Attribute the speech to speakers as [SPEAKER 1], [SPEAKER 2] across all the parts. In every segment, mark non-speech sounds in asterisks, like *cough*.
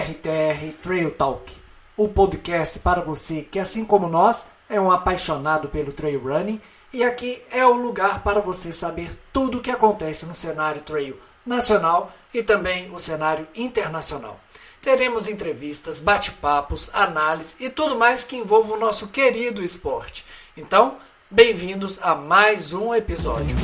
[SPEAKER 1] RTR Trail Talk, o podcast para você que, assim como nós, é um apaixonado pelo trail running e aqui é o lugar para você saber tudo o que acontece no cenário trail nacional e também o cenário internacional. Teremos entrevistas, bate-papos, análise e tudo mais que envolva o nosso querido esporte. Então, bem-vindos a mais um episódio.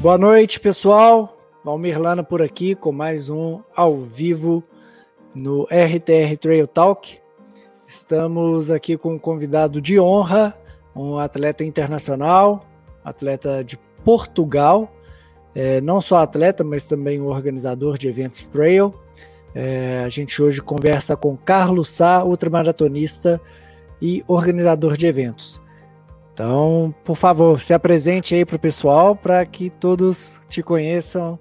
[SPEAKER 1] Boa noite, pessoal. Valmir Lana por aqui com mais um ao vivo no RTR Trail Talk. Estamos aqui com um convidado de honra, um atleta internacional, atleta de Portugal, é, não só atleta, mas também um organizador de eventos trail. É, a gente hoje conversa com Carlos Sá, ultramaratonista e organizador de eventos. Então, por favor, se apresente aí para o pessoal para que todos te conheçam.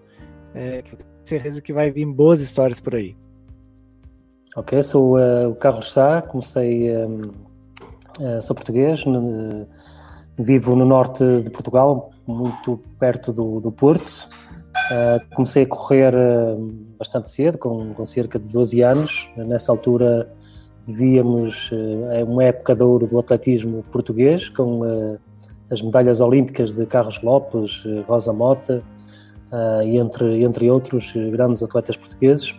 [SPEAKER 1] É, certeza que vai vir boas histórias por aí.
[SPEAKER 2] Ok, sou uh, o Carlos Sá, comecei, um, uh, eh, sou português, uh, vivo no norte de Portugal, muito perto do, do Porto. comecei a correr bastante cedo, com, com cerca de 12 anos. Nessa altura víamos uh, uma época de ouro do atletismo português, com uh, as medalhas olímpicas de Carlos Lopes, uh, Rosa Mota, e entre, entre outros grandes atletas portugueses,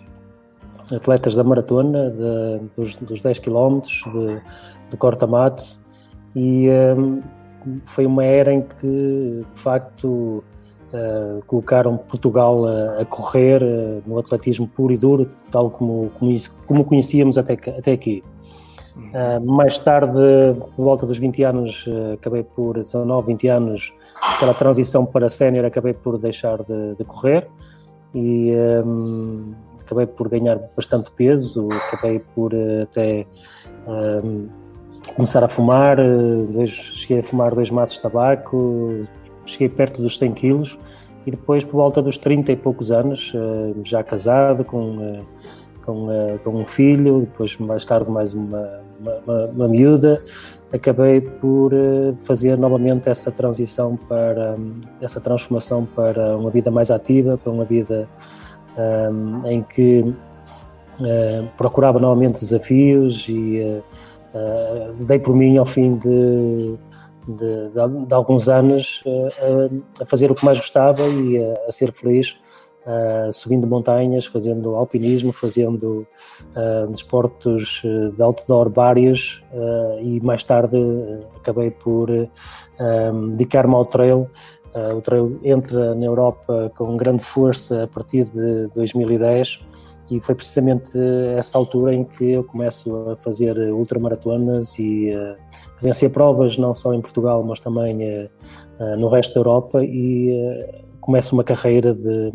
[SPEAKER 2] atletas da maratona, de, dos, dos 10 km, de, de corta-mate, e foi uma era em que, de facto, Uh, colocaram Portugal a, a correr uh, no atletismo puro e duro, tal como, como, isso, como conhecíamos até, até aqui. Uh, mais tarde, por volta dos 20 anos, acabei por, 19, 20 anos, pela transição para sénior, acabei por deixar de, de correr e um, acabei por ganhar bastante peso, acabei por até um, começar a fumar, dois, cheguei a fumar dois maços de tabaco, cheguei perto dos 100 quilos e depois, por volta dos 30 e poucos anos, eh, já casado, com, eh, com, eh, com um filho, depois mais tarde mais uma, uma, uma miúda, acabei por fazer novamente essa transição para, essa transformação para uma vida mais ativa, para uma vida um, em que uh, procurava novamente desafios e uh, uh, dei por mim ao fim de de, de, alguns anos a, a, fazer o que mais gostava e a, a ser feliz, subindo montanhas, fazendo alpinismo, fazendo desportos de outdoor vários e mais tarde acabei por dedicar-me ao trail. O trail entra na Europa com grande força a partir de 2010 e foi precisamente essa altura em que eu começo a fazer ultramaratonas e uh, vencer provas não só em Portugal, mas também no resto da Europa e começo uma carreira de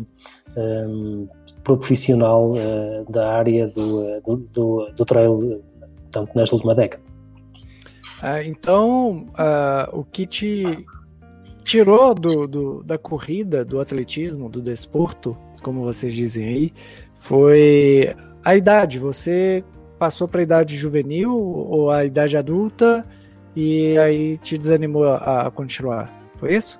[SPEAKER 2] um, profissional uh, da área do, do, do, do trail, tanto nesta última década.
[SPEAKER 1] Ah, então, o que te tirou do, do, da corrida, do atletismo, do desporto, como vocês dizem aí, foi a idade. Você passou para a idade juvenil ou a idade adulta e aí te desanimou a, a continuar. Foi isso?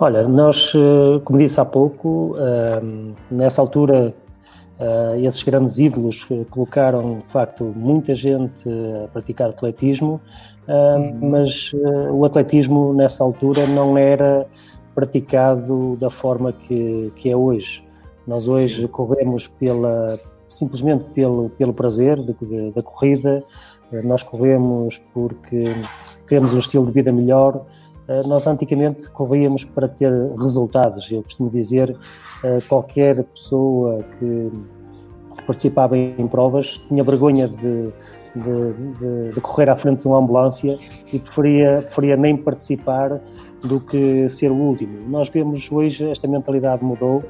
[SPEAKER 2] Olha, nós, eh, como disse há pouco, ehm, nessa altura, eh, esses grandes ídolos colocaram, de facto, muita gente a praticar atletismo, uhum. mas eh, o atletismo, nessa altura, não era praticado da forma que, que é hoje. Nós hoje Sim. corremos pela, simplesmente pelo, pelo prazer da corrida, eh, nós corremos porque queremos um estilo de vida melhor. Eh, nós antigamente corríamos para ter resultados. Eu costumo dizer eh, qualquer pessoa que participava em provas tinha vergonha de, de, de, de, correr à frente de uma ambulância e preferia, preferia nem participar do que ser o último. Nós vemos hoje, esta mentalidade mudou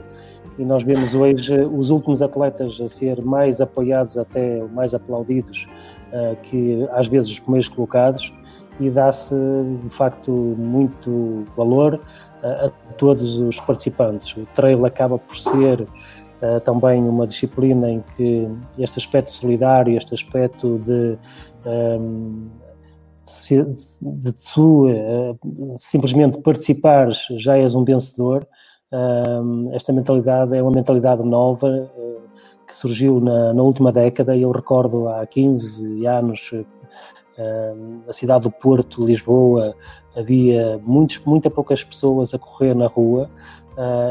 [SPEAKER 2] e nós vemos hoje os últimos atletas a ser mais apoiados, até mais aplaudidos eh, que às vezes os primeiros colocados e dá-se de facto muito valor a, a todos os participantes. O trail acaba por ser uh, também uma disciplina em que este aspecto solidário, este aspecto de ehm, de tu simplesmente participares já és um vencedor. Esta mentalidade é uma mentalidade nova uh, que surgiu na, na, última década. Eu recordo há 15 anos, na cidade do Porto, Lisboa, havia muitos, muita poucas pessoas a correr na rua.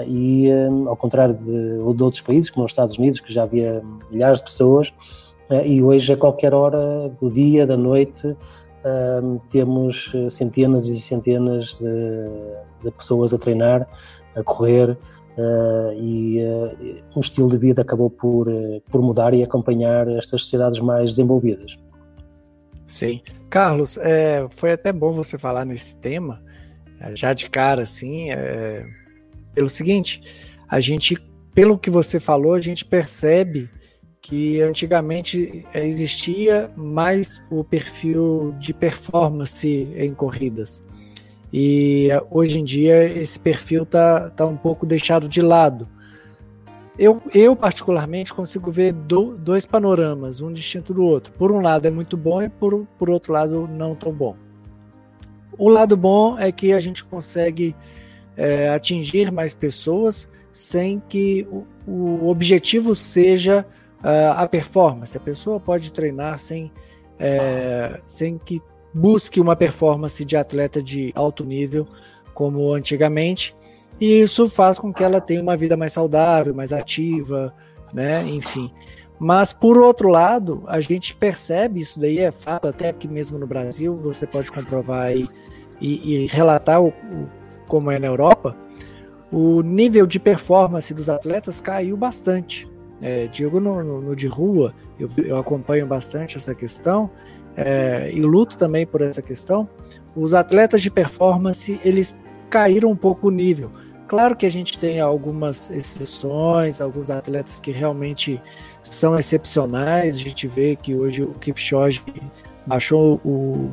[SPEAKER 2] e ao contrário de, de outros países, como os Estados Unidos, que já havia milhares de pessoas, e hoje a qualquer hora do dia, da noite, temos eh, centenas e centenas de, de, pessoas a treinar, a correr, uh, e uh, o estilo de vida acabou por, por mudar e acompanhar estas sociedades mais desenvolvidas.
[SPEAKER 1] Sim. Carlos, é, foi até bom você falar nesse tema, já de cara, assim, é, pelo seguinte, a gente, pelo que você falou, a gente percebe que antigamente existia mais o perfil de performance em corridas. E hoje em dia esse perfil está tá um pouco deixado de lado. Eu, eu particularmente, consigo ver do, dois panoramas, um distinto do outro. Por um lado é muito bom e por, por outro lado não tão bom. O lado bom é que a gente consegue é, atingir mais pessoas sem que o, o objetivo seja uh, a performance. A pessoa pode treinar sem, é, sem que busque uma performance de atleta de alto nível, como antigamente, e isso faz com que ela tenha uma vida mais saudável, mais ativa, né? Enfim. Mas por outro lado, a gente percebe isso daí é fato até aqui mesmo no Brasil, você pode comprovar aí e, e relatar o, o, como é na Europa, o nível de performance dos atletas caiu bastante. É, digo no, no, no, de rua, eu, eu, acompanho bastante essa questão é, e luto também por essa questão. Os atletas de performance eles caíram um pouco o nível. Claro que a gente tem algumas exceções, alguns atletas que realmente são excepcionais. A gente vê que hoje o Kipchoge baixou o,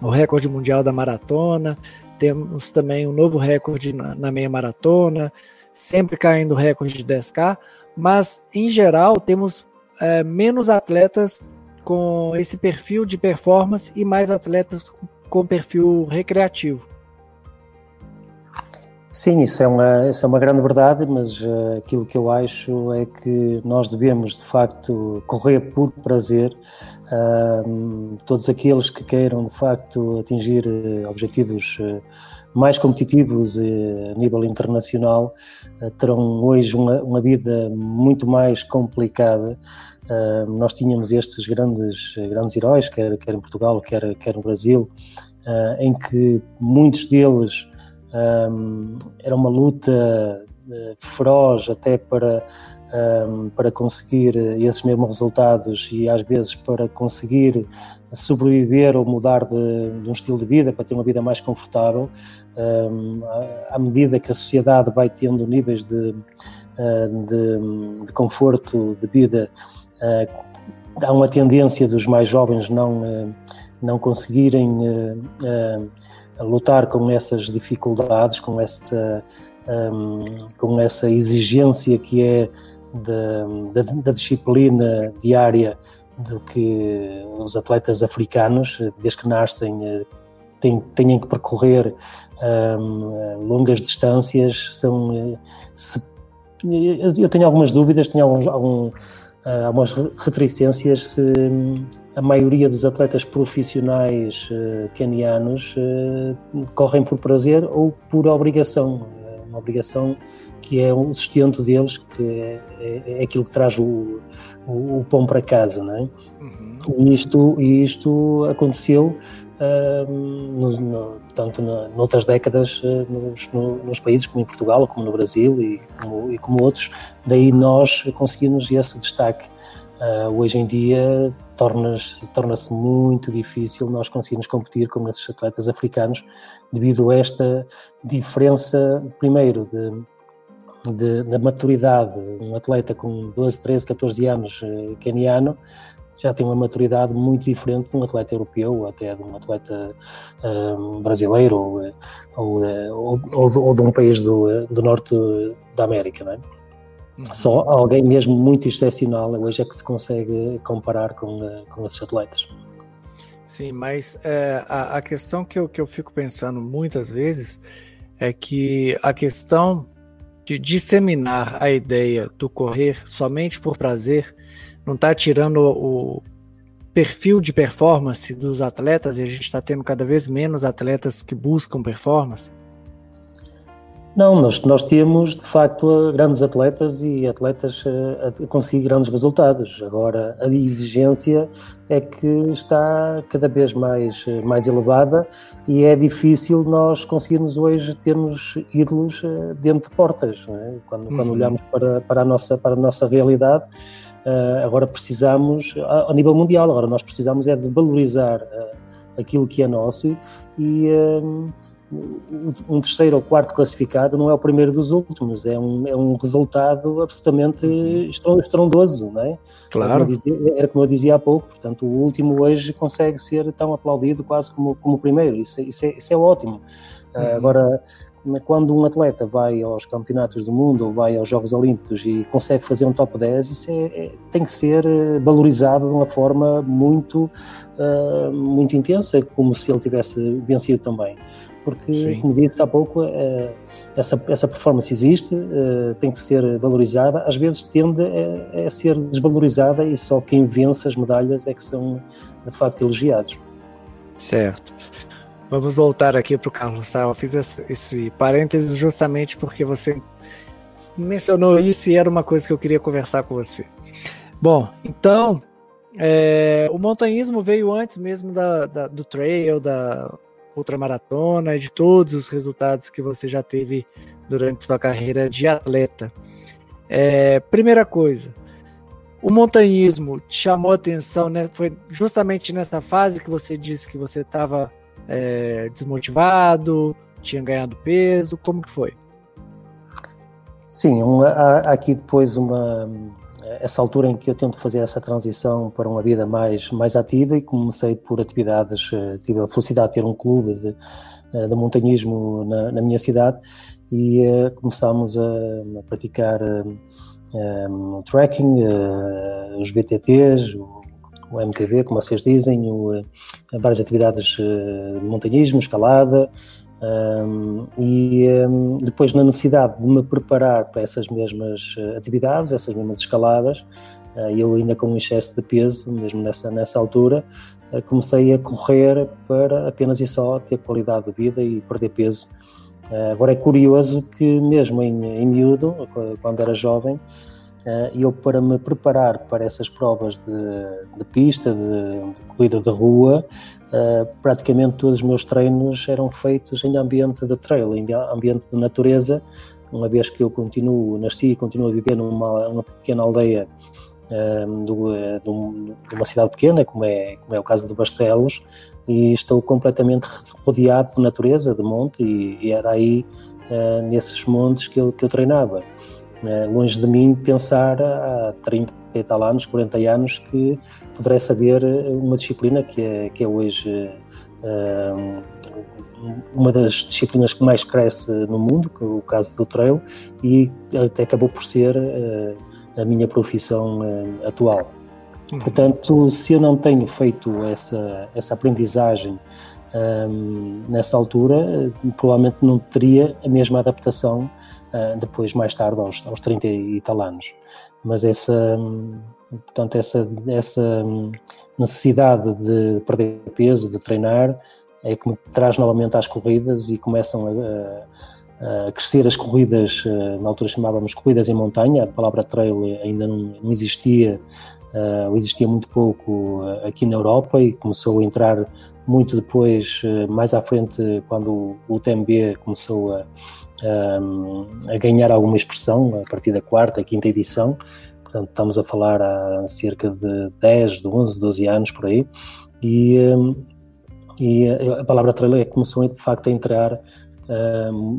[SPEAKER 1] o recorde mundial da maratona. Temos também um novo recorde na, na meia maratona, sempre caindo o recorde de 10K mas em geral temos é, menos atletas com esse perfil de performance e mais atletas com perfil recreativo.
[SPEAKER 2] Sim, isso é uma, isso é uma grande verdade, mas uh, aquilo que eu acho é que nós devemos, de facto, correr por prazer. Uh, todos aqueles que queiram, de facto, atingir uh, objetivos mais competitivos a nível internacional eh, terão hoje uma, uma vida muito mais complicada. Uh, nós tínhamos estes grandes, grandes heróis, quer, quer em Portugal, quer, quer no Brasil, uh, em que muitos deles um, era uma luta feroz até para, um, para conseguir esses mesmos resultados e às vezes para conseguir sobreviver ou mudar de, de, um estilo de vida para ter uma vida mais confortável, um, à medida que a sociedade vai tendo níveis de, de, de conforto de vida, uh, há uma tendência dos mais jovens não, uh, não conseguirem uh, lutar com essas dificuldades, com essa, com essa exigência que é da, da, da disciplina diária do que os atletas africanos, desde que nascem, têm, têm que percorrer um, longas distâncias. São, se, eu tenho algumas dúvidas, tenho alguns, algum, eh, algumas reticências se hum, a maioria dos atletas profissionais uh, canianos uh, correm por prazer ou por obrigação. Uma obrigação que é o sustento deles, que é, é, é aquilo que traz o, o, o, pão para casa, não é? Uhum. E isto, isto aconteceu no, no, tanto na, noutras décadas uh, nos, no, nos, países como em Portugal, como no Brasil e como, e como outros, daí nós conseguimos esse destaque. Uh, hoje em dia torna-se torna muito difícil nós conseguirmos competir com esses atletas africanos devido a esta diferença, primeiro, de de, da maturidade. Um atleta com 12, 13, 14 anos uh, keniano já tem uma maturidade muito diferente de um atleta europeu ou até de um atleta um, brasileiro ou, eh, ou, eh, ou, ou, ou, de um país do, do norte da América, não é? Uhum. Só alguém mesmo muito excepcional hoje é que se consegue comparar com, com esses atletas.
[SPEAKER 1] Sim, mas é, a, a, questão que eu, que eu fico pensando muitas vezes é que a questão de disseminar a ideia do correr somente por prazer não está tirando o perfil de performance dos atletas e a gente está tendo cada vez menos atletas que buscam performance?
[SPEAKER 2] Não, nós, nós temos de facto grandes atletas e atletas a, a conseguir grandes resultados. Agora, a exigência é que está cada vez mais, mais elevada e é difícil nós conseguirmos hoje termos ídolos eh, dentro de portas. É? Quando, uhum. quando olhamos para, para, a nossa, para a nossa realidade, agora precisamos, a, nível mundial, agora nós precisamos é de valorizar uh, aquilo que é nosso e. Uh, um terceiro ou quarto classificado não é o primeiro dos últimos, é um, é um resultado absolutamente estrondoso, não é?
[SPEAKER 1] Claro.
[SPEAKER 2] Era como, dizia, era como eu dizia há pouco, portanto, o último hoje consegue ser tão aplaudido quase como, como o primeiro, isso, é, isso, é, isso é ótimo. Uhum. agora, quando um atleta vai aos campeonatos do mundo ou vai aos Jogos Olímpicos e consegue fazer um top 10, isso é, é, tem que ser eh, valorizado de uma forma muito, uh, muito intensa, como se ele tivesse vencido também porque, Sim. como disse há pouco, uh, essa, essa performance existe, uh, tem que ser valorizada, às vezes tende a, a, ser desvalorizada e só quem vence as medalhas é que são, de facto, elogiados.
[SPEAKER 1] Certo. Vamos voltar aqui para o Carlos Sá. Eu fiz esse, parênteses justamente porque você mencionou isso e era uma coisa que eu queria conversar com você. Bom, então, é, o montanhismo veio antes mesmo da, da, do trail, da ultramaratona e de todos os resultados que você já teve durante sua carreira de atleta. É, primeira coisa, o montanhismo te chamou atenção, né? Foi justamente nessa fase que você disse que você estava é, desmotivado, tinha ganhado peso, como que foi?
[SPEAKER 2] Sim, há, aqui depois uma essa altura em que eu tento fazer essa transição para uma vida mais, mais ativa e comecei por atividades, eh, tive a felicidade de ter um clube de, eh, de montanhismo na, na, minha cidade e uh, começámos a, a praticar um, trekking, uh, os BTTs, o, MTV, como vocês dizem, o, várias atividades de montanhismo, escalada, um, e um, depois, na necessidade de me preparar para essas mesmas eh, atividades, essas mesmas escaladas, uh, eu ainda com um excesso de peso, mesmo nessa, nessa altura, comecei a correr para apenas e só ter qualidade de vida e perder peso. Agora é curioso que, mesmo em, em miúdo, quando era jovem, eu, para me preparar para essas provas de, de pista, de, de corrida de rua, Uh, praticamente todos os meus treinos eram feitos em ambiente de trail, em ambiente de natureza, uma vez que eu continuo, nasci e continuo a viver numa, numa pequena aldeia uh, de uma cidade pequena, como é, como é o caso de Barcelos, e estou completamente rodeado de natureza, de monte, e, e era aí, nesses montes, que eu, que eu treinava. Longe de mim pensar há 30 e tal anos, 40 anos, que pudesse haver eh, uma disciplina que é, que é hoje uh, uma das disciplinas que mais cresce no mundo, que é o caso do trail, e até acabou por ser uh, a minha profissão atual. Uhum. Portanto, se eu não tenho feito essa, essa aprendizagem nessa altura, provavelmente não teria a mesma adaptação depois, mais tarde, aos, aos 30 e tal anos. Mas essa, Portanto, essa, essa necessidade de perder peso, de treinar, é que me traz novamente às corridas e começam a, a crescer as corridas, eh, na altura chamávamos corridas em montanha, a palavra trail ainda não, não existia, uh, existia muito pouco aqui na Europa e começou a entrar muito depois, mais à frente, quando o UTMB começou a, a, a ganhar alguma expressão, a partir da quarta, quinta edição, Portanto, estamos a falar há cerca de 10, de 11, 12 anos por aí. E, e a palavra trailer começou de facto a entrar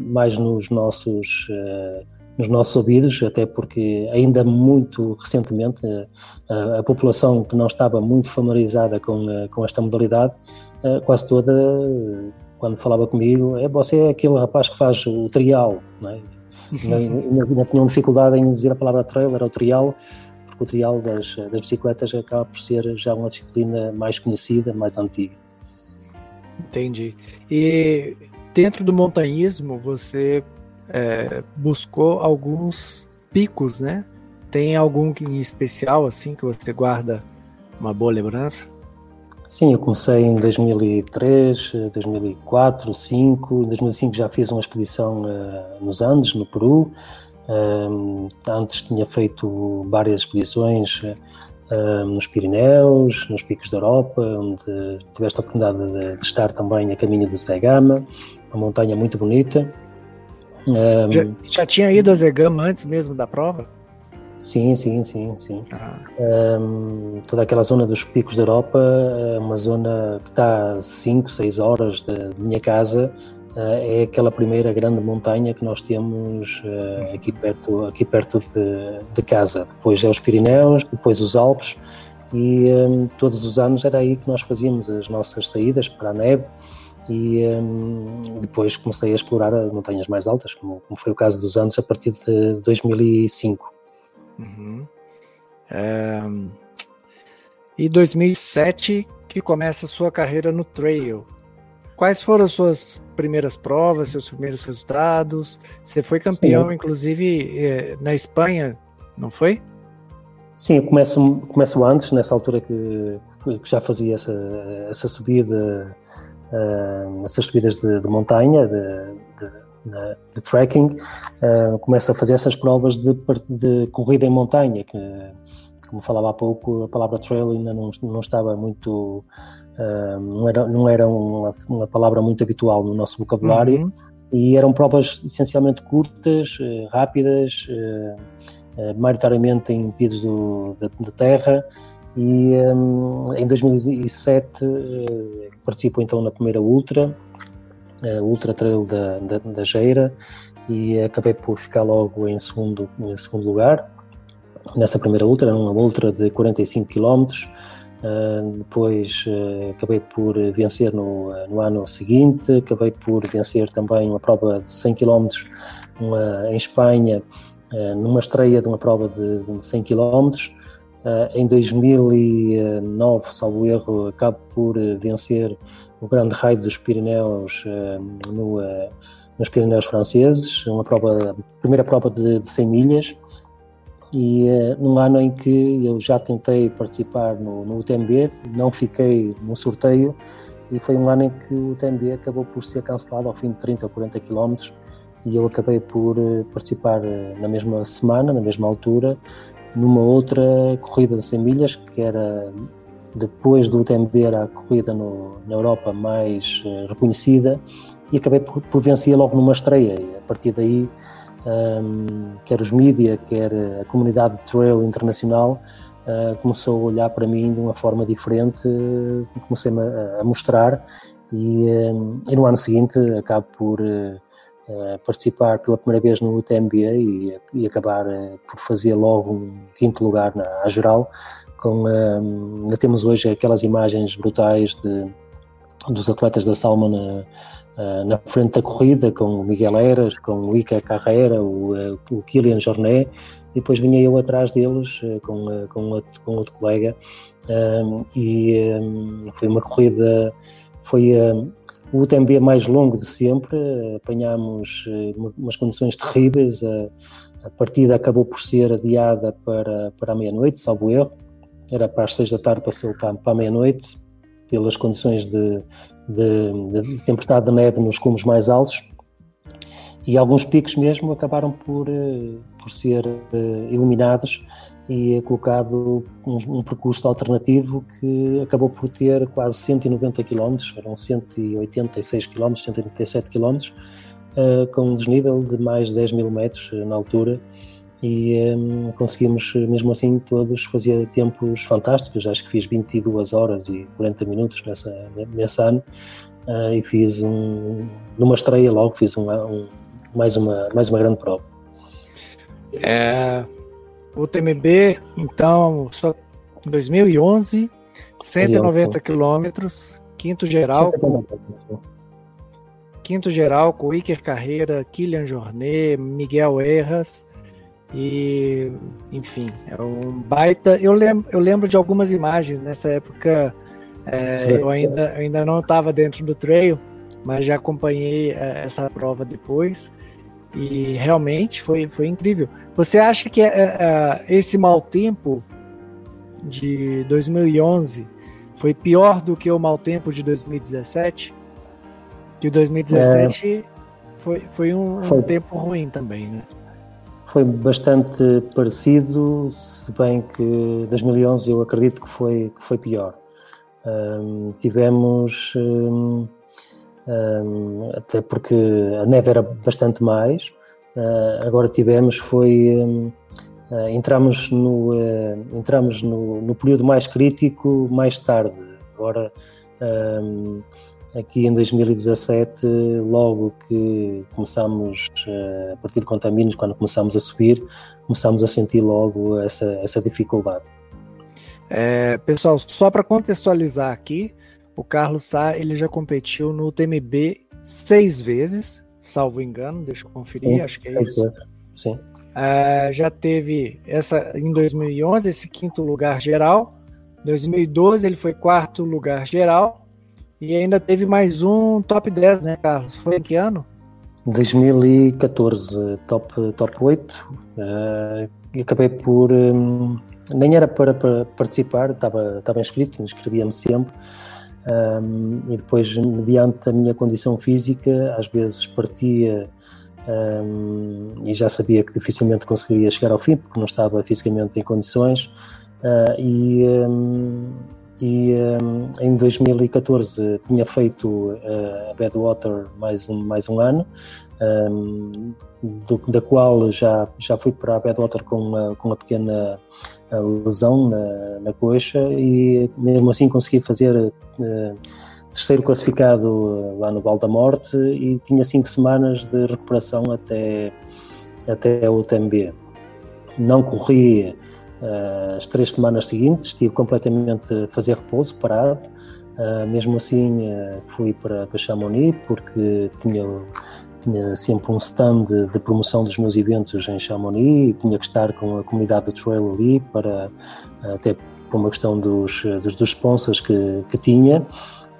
[SPEAKER 2] mais nos nossos, uh, nos nossos ouvidos, até porque ainda muito recentemente uh, a população que não estava muito familiarizada com, com esta modalidade, quase toda, quando falava comigo, é você é aquele rapaz que faz o trial, não é? ainda, ainda tinham dificuldade em dizer a palavra trail, era o trial, porque o trial das, das bicicletas acaba por ser já uma disciplina mais conhecida, mais antiga.
[SPEAKER 1] Entendi. E dentro do montanhismo, você é, buscou alguns picos, né? Tem algum em especial, assim, que você guarda uma boa lembrança?
[SPEAKER 2] Sim, eu comecei em 2003, 2004, 2005. Em 2005 já fiz uma expedição uh, nos Andes, no Peru. Uh, antes tinha feito várias expedições uh, nos Pirineus, nos Picos da Europa, onde tiveste a oportunidade de, de estar também a caminho de Zegama, uma montanha muito bonita.
[SPEAKER 1] já, já, tinha ido a Zegama antes mesmo da prova?
[SPEAKER 2] Sim, sim, sim, sim. Ah. Um, toda aquela zona dos picos da Europa é uma zona que está a 5, 6 horas da minha casa. Uh, é aquela primeira grande montanha que nós temos uh, aqui perto, aqui perto de, de, casa. Depois é os Pirineus, depois os Alpes e um, todos os anos era aí que nós fazíamos as nossas saídas para a neve e um, depois comecei a explorar as montanhas mais altas, como, como foi o caso dos anos a partir de 2005. Uhum.
[SPEAKER 1] É... E 2007 que começa a sua carreira no trail. Quais foram as suas primeiras provas, seus primeiros resultados? Você foi campeão, Sim. inclusive, é, na Espanha, não foi?
[SPEAKER 2] Sim, eu começo, começo antes, nessa altura que, que já fazia essa, essa subida, uh, essas subidas de, de montanha, de, de de, de trekking, uh, começo a fazer essas provas de, de, corrida em montanha, que, como falava há pouco, a palavra trail ainda não, não estava muito. Uh, não era, não era uma, uma, palavra muito habitual no nosso vocabulário uhum. e eram provas essencialmente curtas, uh, rápidas, maioritariamente em pisos de, terra. E um, em 2007 participo então na primeira Ultra, Ultra Trail da, da, da Geira e acabei por ficar logo em segundo, em segundo lugar. Nessa primeira ultra, era uma ultra de 45 km. Uh, depois uh, acabei por vencer no, no, ano seguinte, acabei por vencer também uma prova de 100 km uma, em Espanha, uh, numa estreia de uma prova de, de 100 km. em 2009, salvo erro, acabo por vencer o Grande Raio dos Pirineus eh, no, eh, nos Pirineus franceses, uma prova, primeira prova de, de 100 milhas, e uh, num ano em que eu já tentei participar no, no UTMB, não fiquei no sorteio, e foi um ano em que o UTMB acabou por ser cancelado ao fim de 30 ou 40 quilómetros, e eu acabei por participar na mesma semana, na mesma altura, numa outra corrida de 100 milhas, que era depois do UTMB era a corrida no, na Europa mais uh, reconhecida e acabei por, por vencer logo numa estreia. E a partir daí, um, quer os mídia, quer a comunidade de trail internacional, uh, começou a olhar para mim de uma forma diferente, uh, comecei-me a, a, mostrar e, um, e, no ano seguinte acabo por participar pela primeira vez no UTMB e, e acabar por fazer logo um quinto lugar na geral, com um, ainda temos hoje aquelas imagens brutais de, dos atletas da Salma na, uh, na frente da corrida, com o Miguel Eras, com o Ica Carreira, o, uh, o Kilian Jornet, e depois vinha eu atrás deles com, com, outro, com outro colega, um, e um, foi uma corrida, foi o UTMB mais longo de sempre, apanhámos umas condições terríveis, a partida acabou por ser adiada para, para a meia-noite, salvo erro, era para as seis da tarde, passou para, para a meia-noite, pelas condições de, de, de, tempestade de neve nos cumos mais altos, e alguns picos mesmo acabaram por, eh, por ser eh, eliminados e é colocado um, um, percurso alternativo que acabou por ter quase 190 km, eram 186 km, 187 km, uh, com um desnível de mais de 10 mil metros na altura, e um, conseguimos mesmo assim todos fazer tempos fantásticos, acho que fiz 22 horas e 40 minutos nessa, nesse ano. Uh, e fiz um, numa estreia logo, fiz um, um, mais, uma, mais uma grande prova.
[SPEAKER 1] É, o TMB, então, só 2011, 190 quilômetros, quinto geral, com, quinto geral com Iker Carreira, Kilian Jornet, Miguel Erras, E, enfim, é um baita. Eu lembro, eu lembro de algumas imagens nessa época. É, eu ainda, ainda não estava dentro do trail, mas já acompanhei é, essa prova depois. E realmente foi, foi incrível. Você acha que é, é, esse mau tempo de 2011 foi pior do que o mau tempo de 2017? Que 2017 é, foi, foi um, foi. um tempo ruim também, né?
[SPEAKER 2] Foi bastante parecido, se bem que 2011 eu acredito que foi, que foi pior. Um, tivemos, um, um, até porque a neve era bastante mais, uh, agora tivemos foi, uh, entramos, no, uh, entramos no, no, período mais crítico mais tarde, agora aqui em 2017, logo que começamos, eh, a partir de Contaminos, quando começamos a subir, começamos a sentir logo essa, essa dificuldade.
[SPEAKER 1] É, pessoal, só para contextualizar aqui, o Carlos Sá ele já competiu no TMB seis vezes, salvo engano, deixa eu conferir, Sim, acho que é isso.
[SPEAKER 2] Sim.
[SPEAKER 1] É, já teve essa em 2011 esse quinto lugar geral, 2012 ele foi quarto lugar geral, e ainda teve mais um top 10, né, Carlos? Foi em que ano?
[SPEAKER 2] 2014, top, top 8. Uh, e acabei por. Um, nem era para, para participar, estava, estava inscrito, inscrevia-me sempre. Um, e depois, mediante a minha condição física, às vezes partia um, e já sabia que dificilmente conseguiria chegar ao fim, porque não estava fisicamente em condições. Uh, e e um, em 2014 tinha feito uh, a Badwater mais um, mais um ano, um, do, da qual já, já fui para a Badwater com uma, com uma pequena uh, lesão na, na coxa e mesmo assim consegui fazer uh, terceiro classificado lá no Val da Morte e tinha cinco semanas de recuperação até, até o UTMB. Não corri as três semanas seguintes estive completamente a fazer repouso, parado. Uh, mesmo assim, uh, fui para, para Chamonix porque tinha, tinha sempre um stand de, de, promoção dos meus eventos em Chamonix e tinha que estar com a comunidade do trail ali para até por uma questão dos, dos, dos sponsors que, que tinha.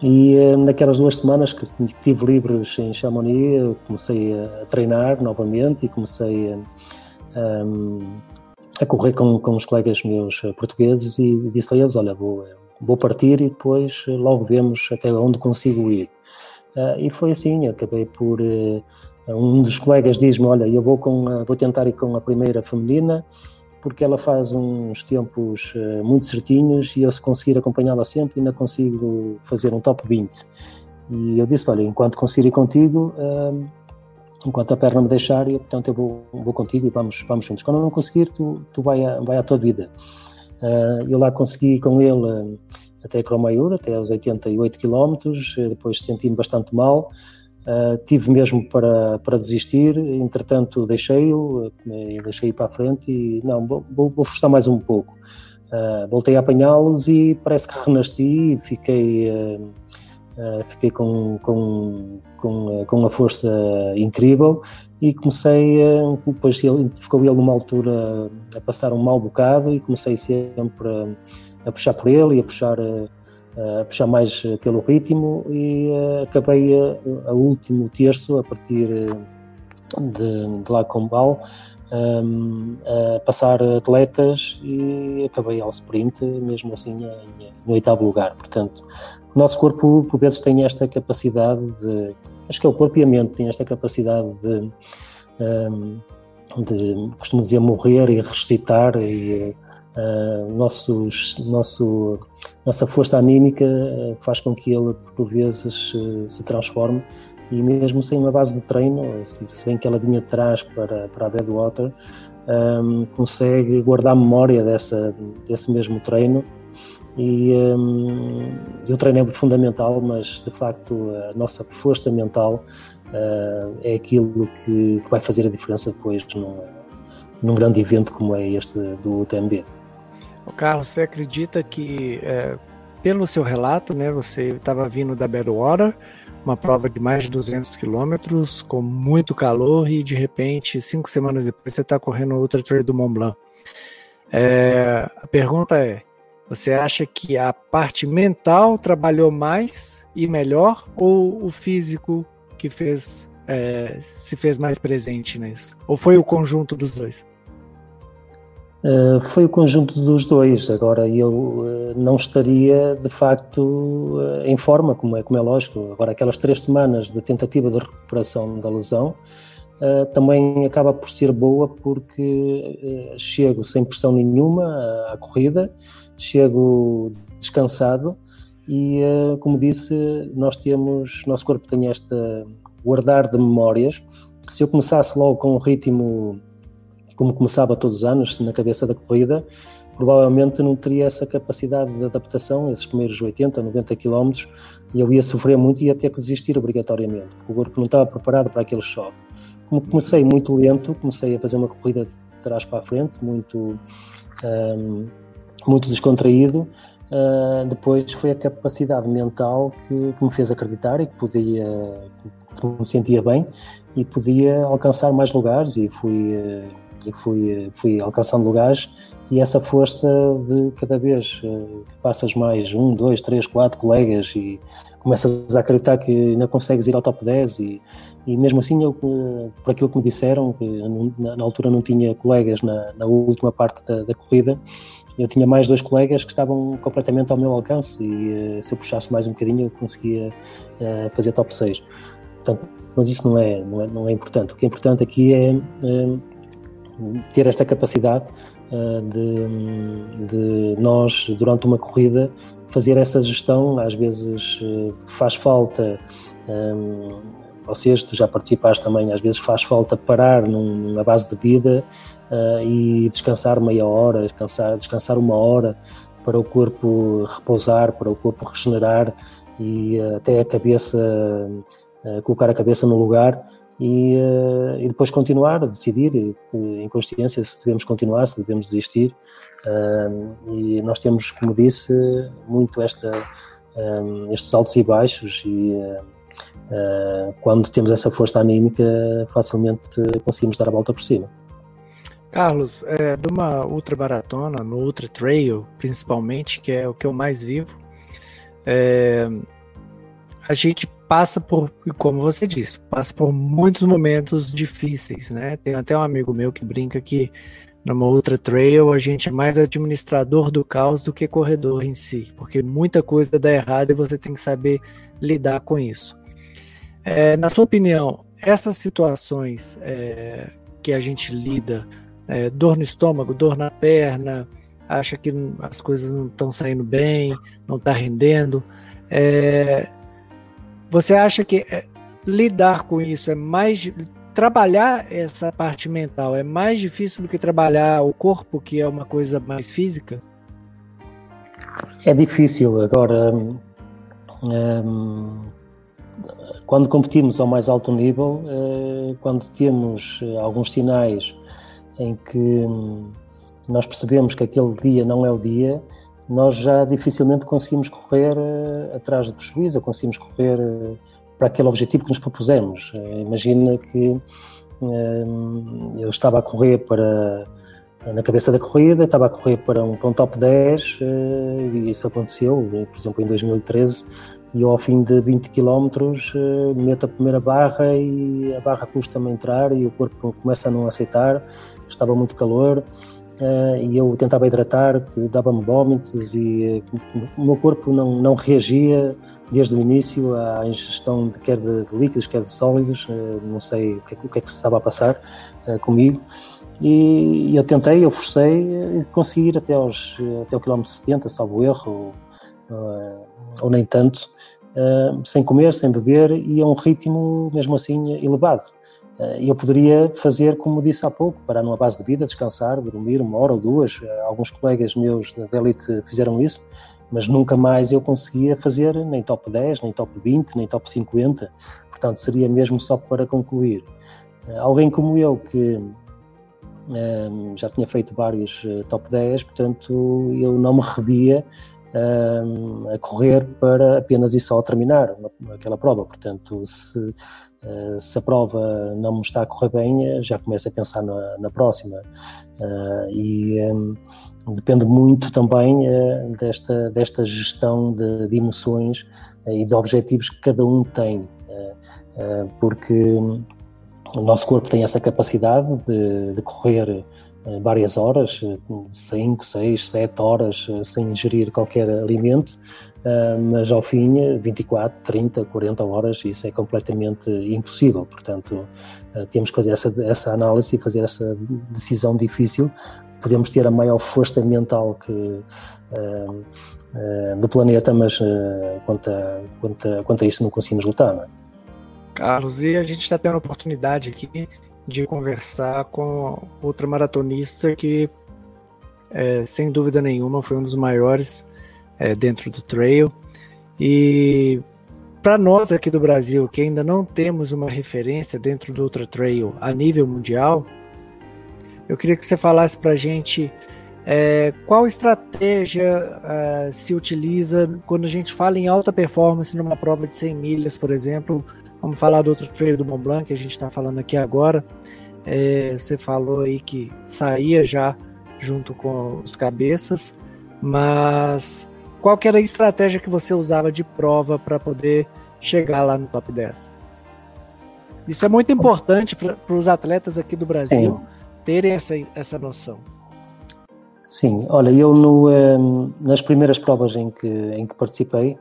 [SPEAKER 2] E naquelas duas semanas que tive livres em Chamonix, comecei a treinar novamente e comecei a, a correr com, com os colegas meus eh, portugueses e disse a eles, olha, vou, vou partir e depois eh, logo vemos até onde consigo ir. Uh, e foi assim, acabei por... Uh, um dos colegas diz-me, olha, eu vou, com, vou tentar ir com a primeira feminina, porque ela faz uns tempos muito certinhos e eu se conseguir acompanhá-la sempre ainda consigo fazer um top 20. E eu disse, olha, enquanto conseguir ir contigo, enquanto a perna me deixar, e portanto eu vou, vou contigo e vamos, vamos juntos. Quando não conseguir, tu, tu vai, a, vai à tua vida. Uh, eu lá consegui com ele uh, até Cromaiur, até aos 88 km, depois senti-me bastante mal, uh, tive mesmo para, para desistir, entretanto deixei-o, uh, deixei-o para a frente e não, vou, vou forçar mais um pouco. voltei a apanhá-los e parece que renasci, fiquei Uh, fiquei com, com, com, com uma força incrível e comecei, depois ficou ele numa altura a passar um mau bocado e comecei sempre a, a puxar por ele e a puxar, a, a puxar mais pelo ritmo e uh, acabei a, a, último terço a partir de, de lá com Bal um, a passar atletas e acabei ao sprint mesmo assim em, em oitavo lugar, portanto o nosso corpo, por vezes, tem esta capacidade de. Acho que é o corpo e a mente têm esta capacidade de. Um, de costumo dizer, morrer e ressuscitar, e uh, nossos, nosso, nossa força anímica uh, faz com que ele, por vezes, uh, se transforme. E mesmo sem uma base de treino, se bem que ela vinha atrás para, para a Badwater, um, consegue guardar memória dessa, desse mesmo treino e um, o treino é fundamental, mas de facto a nossa força mental uh, é aquilo que, que, vai fazer a diferença depois num, num grande evento como é este do UTMB.
[SPEAKER 1] Carlos, você acredita que, é, pelo seu relato, né, você estava vindo da Badwater, uma prova de mais de 200 quilômetros, com muito calor, e de repente, cinco semanas depois, você está correndo outra Trail do Mont Blanc. É, a pergunta é: você acha que a parte mental trabalhou mais e melhor, ou o físico que fez é, se fez mais presente nisso? Ou foi o conjunto dos dois?
[SPEAKER 2] Uh, foi o conjunto dos dois. Agora, eu uh, não estaria de facto uh, em forma, como é, como é lógico. Agora, aquelas três semanas de tentativa de recuperação da lesão também acaba por ser boa porque chego sem pressão nenhuma à, à corrida, chego descansado e, como disse, nós temos, nosso corpo tem esta guardar de memórias. Se eu começasse logo com um ritmo como começava todos os anos, na cabeça da corrida, provavelmente não teria essa capacidade de adaptação, esses primeiros 80, 90 quilómetros, e eu ia sofrer muito e ia ter que desistir obrigatoriamente, porque o corpo não estava preparado para aquele choque. Como comecei muito lento, comecei a fazer uma corrida de trás para a frente, muito, um, muito descontraído, uh, depois foi a capacidade mental que, que, me fez acreditar e que podia, que me sentia bem e podia alcançar mais lugares e fui uh, e fui, fui alcançando lugares e essa força de cada vez que passas mais um, dois, três, quatro colegas e começas a acreditar que ainda consegues ir ao top 10 e, e mesmo assim eu, eh, por aquilo que me disseram, que na, na altura não tinha colegas na, na última parte da, da, corrida, eu tinha mais dois colegas que estavam completamente ao meu alcance e uh, se eu puxasse mais um bocadinho eu conseguia uh, fazer top 6. Portanto, mas isso não é, não é, não é importante. O que é importante aqui é uh, ter esta capacidade de, de, nós, durante uma corrida, fazer essa gestão. Às vezes uh, faz falta, um, vocês, tu já participaste também, às vezes faz falta parar num, na base de vida uh, e descansar meia hora, descansar, descansar uma hora para o corpo repousar, para o corpo regenerar e até a cabeça, colocar a cabeça no lugar e, uh, e, depois continuar a decidir em consciência se devemos continuar, se devemos desistir. E nós temos, como disse, muito esta, estes altos e baixos e uh, quando temos essa força anímica facilmente conseguimos dar a volta por cima.
[SPEAKER 1] Carlos, é, de uma ultramaratona, no ultra trail principalmente, que é o que eu mais vivo, é, a gente passa por, como você disse, passa por muitos momentos difíceis, né? Tem até um amigo meu que brinca que numa ultra trail a gente é mais administrador do caos do que corredor em si, porque muita coisa dá errado e você tem que saber lidar com isso. É, na sua opinião, essas situações é, que a gente lida, é, dor no estômago, dor na perna, acha que as coisas não estão saindo bem, não está rendendo, é, você acha que é, lidar com isso é mais. Trabalhar essa parte mental é mais difícil do que trabalhar o corpo, que é uma coisa mais física?
[SPEAKER 2] É difícil. Agora, hum, quando competimos ao mais alto nível, eh, quando temos eh, alguns sinais em que hum, nós percebemos que aquele dia não é o dia, nós já dificilmente conseguimos correr uh, atrás do prejuízo, conseguimos correr uh, para aquele objetivo que nos propusemos. Uh, imagina que eu estava a correr para, na cabeça da corrida, estava a correr para um, para um top 10 e isso aconteceu, por exemplo, em 2013, e ao fim de 20 km meto a primeira barra e a barra custa-me entrar e o corpo começa a não aceitar, estava muito calor, e eu tentava hidratar, dava-me vômitos e uh, o meu corpo não, não reagia desde o início à ingestão de quer de, líquidos, quer de sólidos, uh, não sei o que, o que, é que se estava a passar comigo. E, e, eu tentei, eu forcei e consegui ir até, aos, até o quilómetro 70, salvo erro, ou, ou nem tanto, sem comer, sem beber e a um ritmo mesmo assim elevado. Eh, eu poderia fazer, como disse há pouco, parar numa base de vida, descansar, dormir uma hora ou duas. Eh, alguns colegas meus da Elite fizeram isso, mas nunca mais eu conseguia fazer nem top 10, nem top 20, nem top 50. Portanto, seria mesmo só para concluir. Eh, alguém como eu, que já tinha feito vários top 10, portanto, eu não me rebia um, a correr para apenas e só terminar aquela prova. Portanto, se, uh, se a prova não me está a correr bem, já começo a pensar na, na próxima. Uh, e um, depende muito também uh, desta, desta gestão de, de emoções e de objetivos que cada um tem, porque o nosso corpo tem essa capacidade de, de correr eh, várias horas, 5, 6, 7 horas eh, sem ingerir qualquer alimento, eh, mas ao fim 24, 30, 40 horas isso é completamente impossível. Portanto, temos que fazer essa, essa análise e fazer essa decisão difícil. Podemos ter a maior força mental que do planeta, mas quanto a, quanto, a, quanto a isto não conseguimos lutar. Não é?
[SPEAKER 1] Carlos, e a gente está tendo a oportunidade aqui de conversar com outra maratonista que, é, sem dúvida nenhuma, foi um dos maiores é, dentro do trail. E para nós aqui do Brasil, que ainda não temos uma referência dentro do Ultra Trail a nível mundial, eu queria que você falasse para a gente é, qual estratégia é, se utiliza quando a gente fala em alta performance numa prova de 100 milhas, por exemplo, Vamos falar do outro trailer do Mont Blanc que a gente está falando aqui agora. É, você falou aí que saía já junto com os cabeças, mas qual era a estratégia que você usava de prova para poder chegar lá no top 10? Isso é muito importante para os atletas aqui do Brasil Sim. terem essa, essa noção.
[SPEAKER 2] Sim, olha, eu no, um, nas primeiras provas em que, em que participei,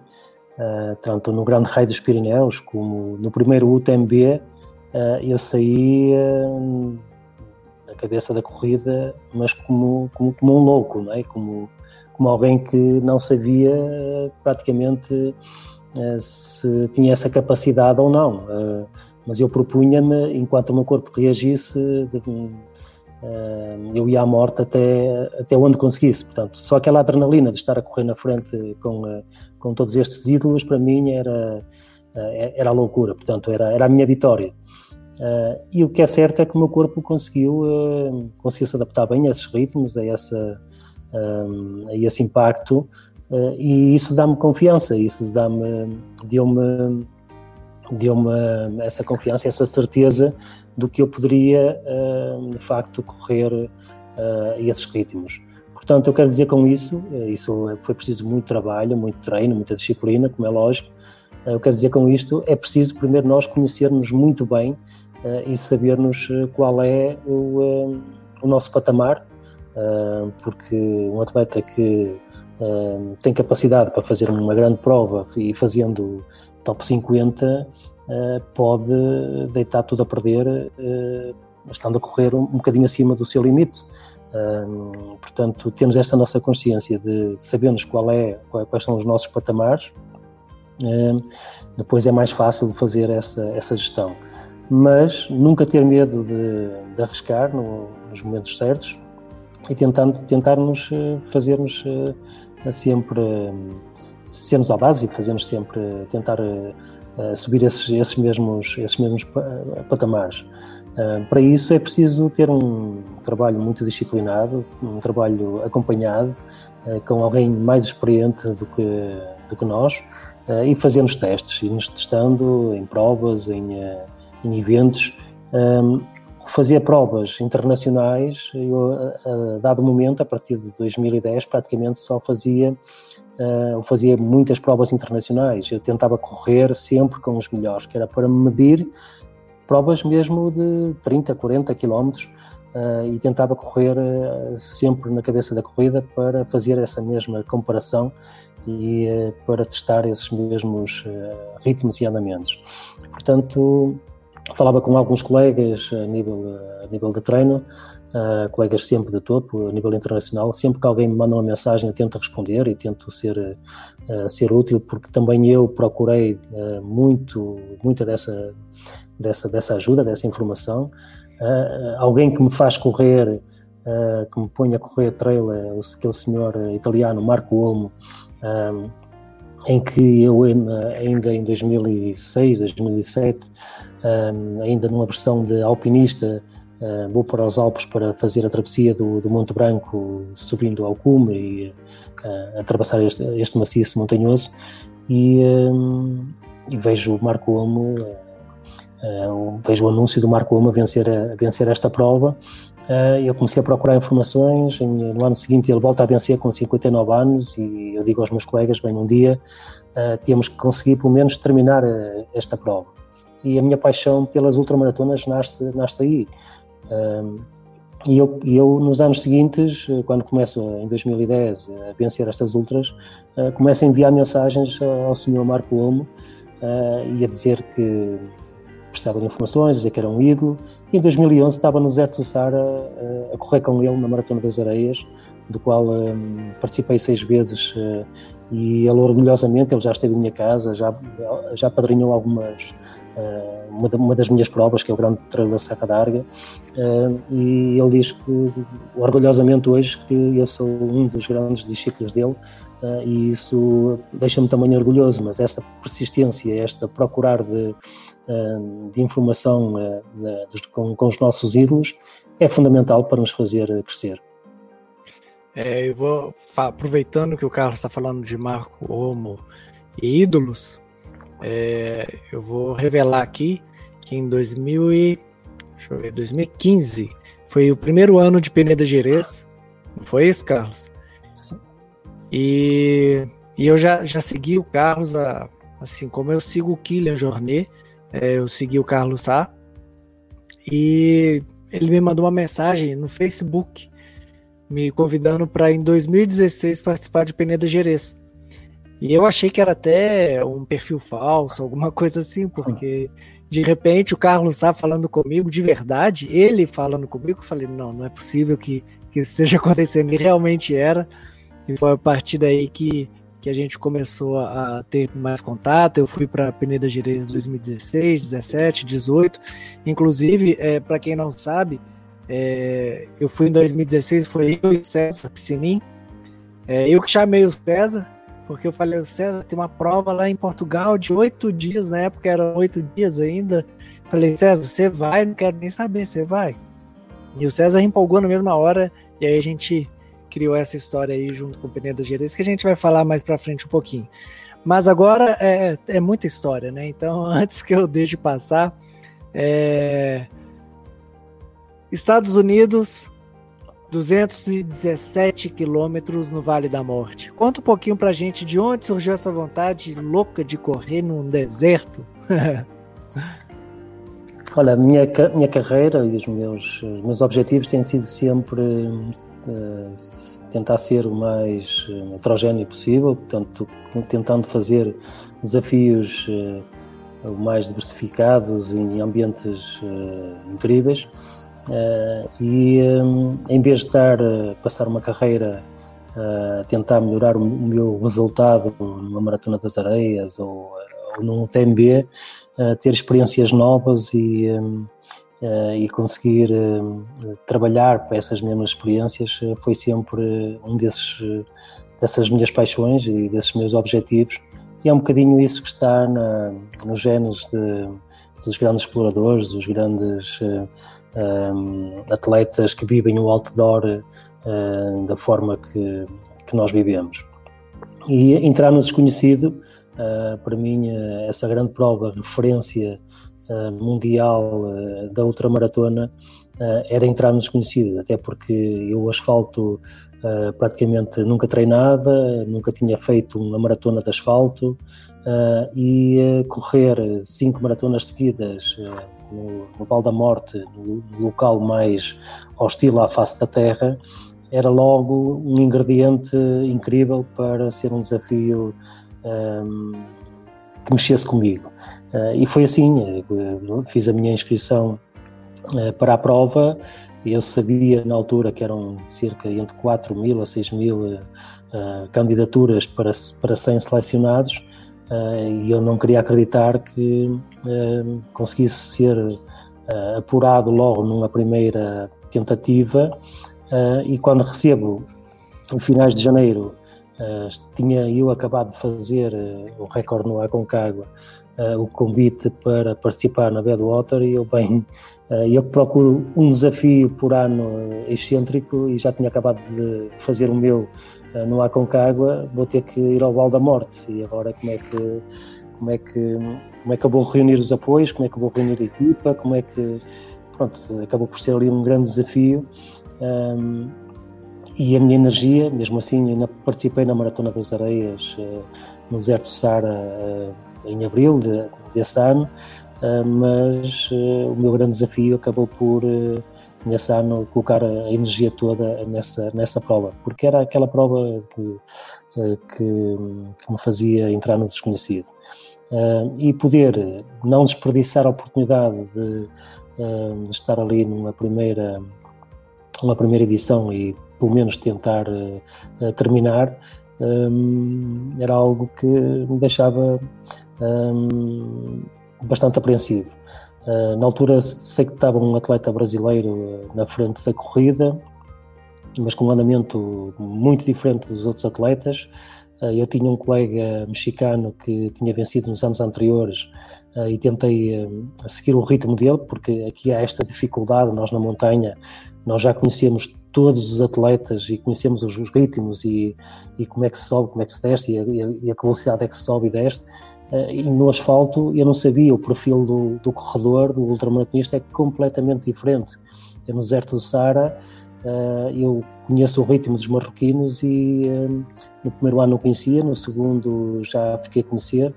[SPEAKER 2] uh, tanto no Grande Raio dos Pirineus como no primeiro UTMB, eh, eu saí uh, da cabeça da corrida, mas como, como, como, um louco, não é? como, como alguém que não sabia praticamente se tinha essa capacidade ou não. mas eu propunha-me, enquanto o meu corpo reagisse, de, eu ia à morte até, até onde conseguisse. Portanto, só aquela adrenalina de estar a correr na frente com, com todos estes ídolos, para mim era, era a loucura. Portanto, era, era a minha vitória. e o que é certo é que o meu corpo conseguiu, conseguiu se adaptar bem a esses ritmos, a, essa, a esse impacto, e isso dá-me confiança, isso dá-me, deu-me deu-me essa confiança, essa certeza do que eu poderia, uh, de facto, correr uh, esses ritmos. Portanto, eu quero dizer com isso, eh, isso foi preciso muito trabalho, muito treino, muita disciplina, como é lógico. Eu quero dizer com isto, é preciso primeiro nós conhecermos muito bem e sabermos qual é o, o nosso patamar, porque um atleta que tem capacidade para fazer uma grande prova e fazendo top 50 uh, pode deitar tudo a perder, uh, estando a correr um, bocadinho acima do seu limite. Portanto, temos esta nossa consciência de sabermos qual é, quais são os nossos patamares, depois é mais fácil fazer essa, essa gestão. Mas nunca ter medo de, de arriscar no, nos momentos certos e tentando, tentarmos fazermos sempre sermos audazes e fazermos sempre tentar subir esses, esses, mesmos, esses mesmos patamares. Para isso é preciso ter um trabalho muito disciplinado, um trabalho acompanhado com alguém mais experiente do que, do que nós e fazermos testes, e nos testando em provas, em, em eventos. Fazia provas internacionais, eu, a, dado momento, a partir de 2010, praticamente só fazia uh, fazia muitas provas internacionais, eu tentava correr sempre com os melhores, que era para medir provas mesmo de 30, 40 quilómetros uh, e tentava correr uh, sempre na cabeça da corrida para fazer essa mesma comparação e para testar esses mesmos ritmos e andamentos. Portanto, falava com alguns colegas a nível, a nível de treino uh, colegas sempre de topo, a nível internacional. Sempre que alguém me manda uma mensagem, eu tento responder e tento ser, uh, ser útil, porque também eu procurei uh, muito, muita dessa, dessa, dessa ajuda, dessa informação. alguém que me faz correr, que me põe a correr trail, é aquele senhor italiano, Marco Olmo, em que eu ainda em 2006, 2007, ainda numa versão de alpinista, Uh, vou para os Alpes para fazer a travessia do, do Monte Branco, subindo ao cume e uh, atravessar este, este maciço montanhoso. E, um, e vejo o Marco Omo, uh, vejo o anúncio do Marco Omo a vencer, a, vencer esta prova. eu comecei a procurar informações. No ano seguinte, ele volta a vencer com 59 anos. E eu digo aos meus colegas: bem, um dia temos que conseguir, pelo menos, terminar esta prova. E a minha paixão pelas ultramaratonas nasce, nasce aí e eu, eu, nos anos seguintes, eh, quando começo em 2010 a vencer estas ultras, uh, começo a enviar mensagens ao senhor Marco Olmo uh, e a dizer que precisava de informações, dizer que era um ídolo. E em 2011 estava no Zé do Sara uh, a correr com ele na Maratona das Areias, do qual um, participei seis vezes e ele orgulhosamente, ele já esteve em minha casa, já, já padrinhou algumas uma, uma, das minhas provas, que é o Grande Trail da Serra da Arga, eh, e ele diz que, orgulhosamente hoje, que eu sou um dos grandes discípulos dele, eh, e isso deixa-me também orgulhoso, mas esta persistência, esta procurar de, de informação com, com os nossos ídolos é fundamental para nos fazer crescer.
[SPEAKER 1] É, eu vou aproveitando que o Carlos está falando de Marco Homo e ídolos, é, eu vou revelar aqui que em 2000 e, ver, 2015 foi o primeiro ano de Peneda Gerês. Não foi isso, Carlos? Sim. E, e eu já, já segui o Carlos, a, assim como eu sigo o Kylian Jornet, é, eu segui o Carlos Sá. E ele me mandou uma mensagem no Facebook me convidando para em 2016 participar de Peneda Gerês. E eu achei que era até um perfil falso, alguma *laughs* coisa assim, porque de repente o Carlos está falando comigo de verdade, ele falando comigo, eu falei, não, não é possível que, que isso esteja *laughs* acontecendo, e realmente era. E foi a partir daí que, que a gente começou a, ter mais contato. Eu fui para a Peneda Gerês 2016, 17, 18. Inclusive, é, para quem não sabe, é, eu fui em 2016, foi eu e o César Piscinin. É, eu que chamei o César, porque eu falei, César tem uma prova lá em Portugal de oito dias, na época eram oito dias ainda. Falei, César, você vai? Não quero nem saber, você vai. E o César empolgou na mesma hora, e aí a gente criou essa história aí junto com o Peneda Gerês, que a gente vai falar mais pra frente um pouquinho. Mas agora é, é muita história, né? Então, *laughs* antes que eu deixe passar, é... Estados Unidos 217 quilômetros no Vale da Morte. Conta um pouquinho pra gente de onde surgiu essa vontade louca de correr num deserto. *laughs*
[SPEAKER 2] Olha, a minha, minha carreira e os meus, os meus objetivos têm sido sempre uh, tentar ser o mais uh, heterogéneo possível, portanto, tentando fazer desafios uh, mais diversificados em ambientes incríveis. Uh, e um, em vez de estar passar uma carreira a tentar melhorar o, meu resultado numa Maratona das Areias ou, ou num UTMB, ter experiências novas e, e conseguir trabalhar para essas mesmas experiências foi sempre um desses, dessas minhas paixões e desses meus objetivos. E é um bocadinho isso que está na, nos genes de, dos grandes exploradores, dos grandes um, atletas que vivem o outdoor uh, da forma que, que nós vivemos. E entrar no desconhecido, uh, para mim, uh, essa grande prova, referência mundial da ultramaratona, era entrar no desconhecido, até porque eu asfalto Uh, praticamente nunca treinada, nunca tinha feito uma maratona de asfalto uh, e uh, correr cinco maratonas seguidas no, no Val da Morte, no, local mais hostil à face da Terra, era logo um ingrediente incrível para ser um desafio um, que mexesse comigo. Uh, e foi assim, fiz a minha inscrição uh, para a prova, eu sabia na altura que eram cerca entre 4 mil a 6 mil uh, candidaturas para, para 100 selecionados, e eu não queria acreditar que uh, conseguisse ser uh, apurado logo numa primeira tentativa. E quando recebo, no finais de janeiro, tinha eu acabado de fazer o recorde no Aconcagua, o convite para participar na Badwater e eu bem eu procuro um desafio por ano excêntrico e já tinha acabado de fazer o meu no Aconcagua, vou ter que ir ao Val da Morte. E agora como é que como é que como é que eu vou reunir os apoios, como é que eu vou reunir a equipa, como é que pronto, acabou por ser ali um grande desafio. Um, e a minha energia, mesmo assim, ainda participei na Maratona das Areias uh, no deserto Sara uh, em abril de, desse ano, mas o meu grande desafio acabou por nesse ano colocar a energia toda nessa nessa prova, porque era aquela prova que que, que me fazia entrar no desconhecido. Uh, e poder não desperdiçar a oportunidade de, uh, de, estar ali numa primeira, uma primeira edição e pelo menos tentar terminar, era algo que me deixava bastante apreensivo. Na altura sei que estava um atleta brasileiro na frente da corrida, mas com um andamento muito diferente dos outros atletas, eh, eu tinha um colega mexicano que tinha vencido nos anos anteriores eh, e tentei eh, seguir o ritmo dele, porque aqui há esta dificuldade, nós na montanha, nós já conhecemos todos os atletas e conhecemos os, ritmos e, e, como é que se sobe, como é que se desce e a, e a velocidade é que se sobe e desce. E no asfalto eu não sabia, o perfil do, do corredor, do ultramaratonista é completamente diferente. Eu no deserto do Sara eu conheço o ritmo dos marroquinos e no primeiro ano não conhecia, no segundo já fiquei a conhecer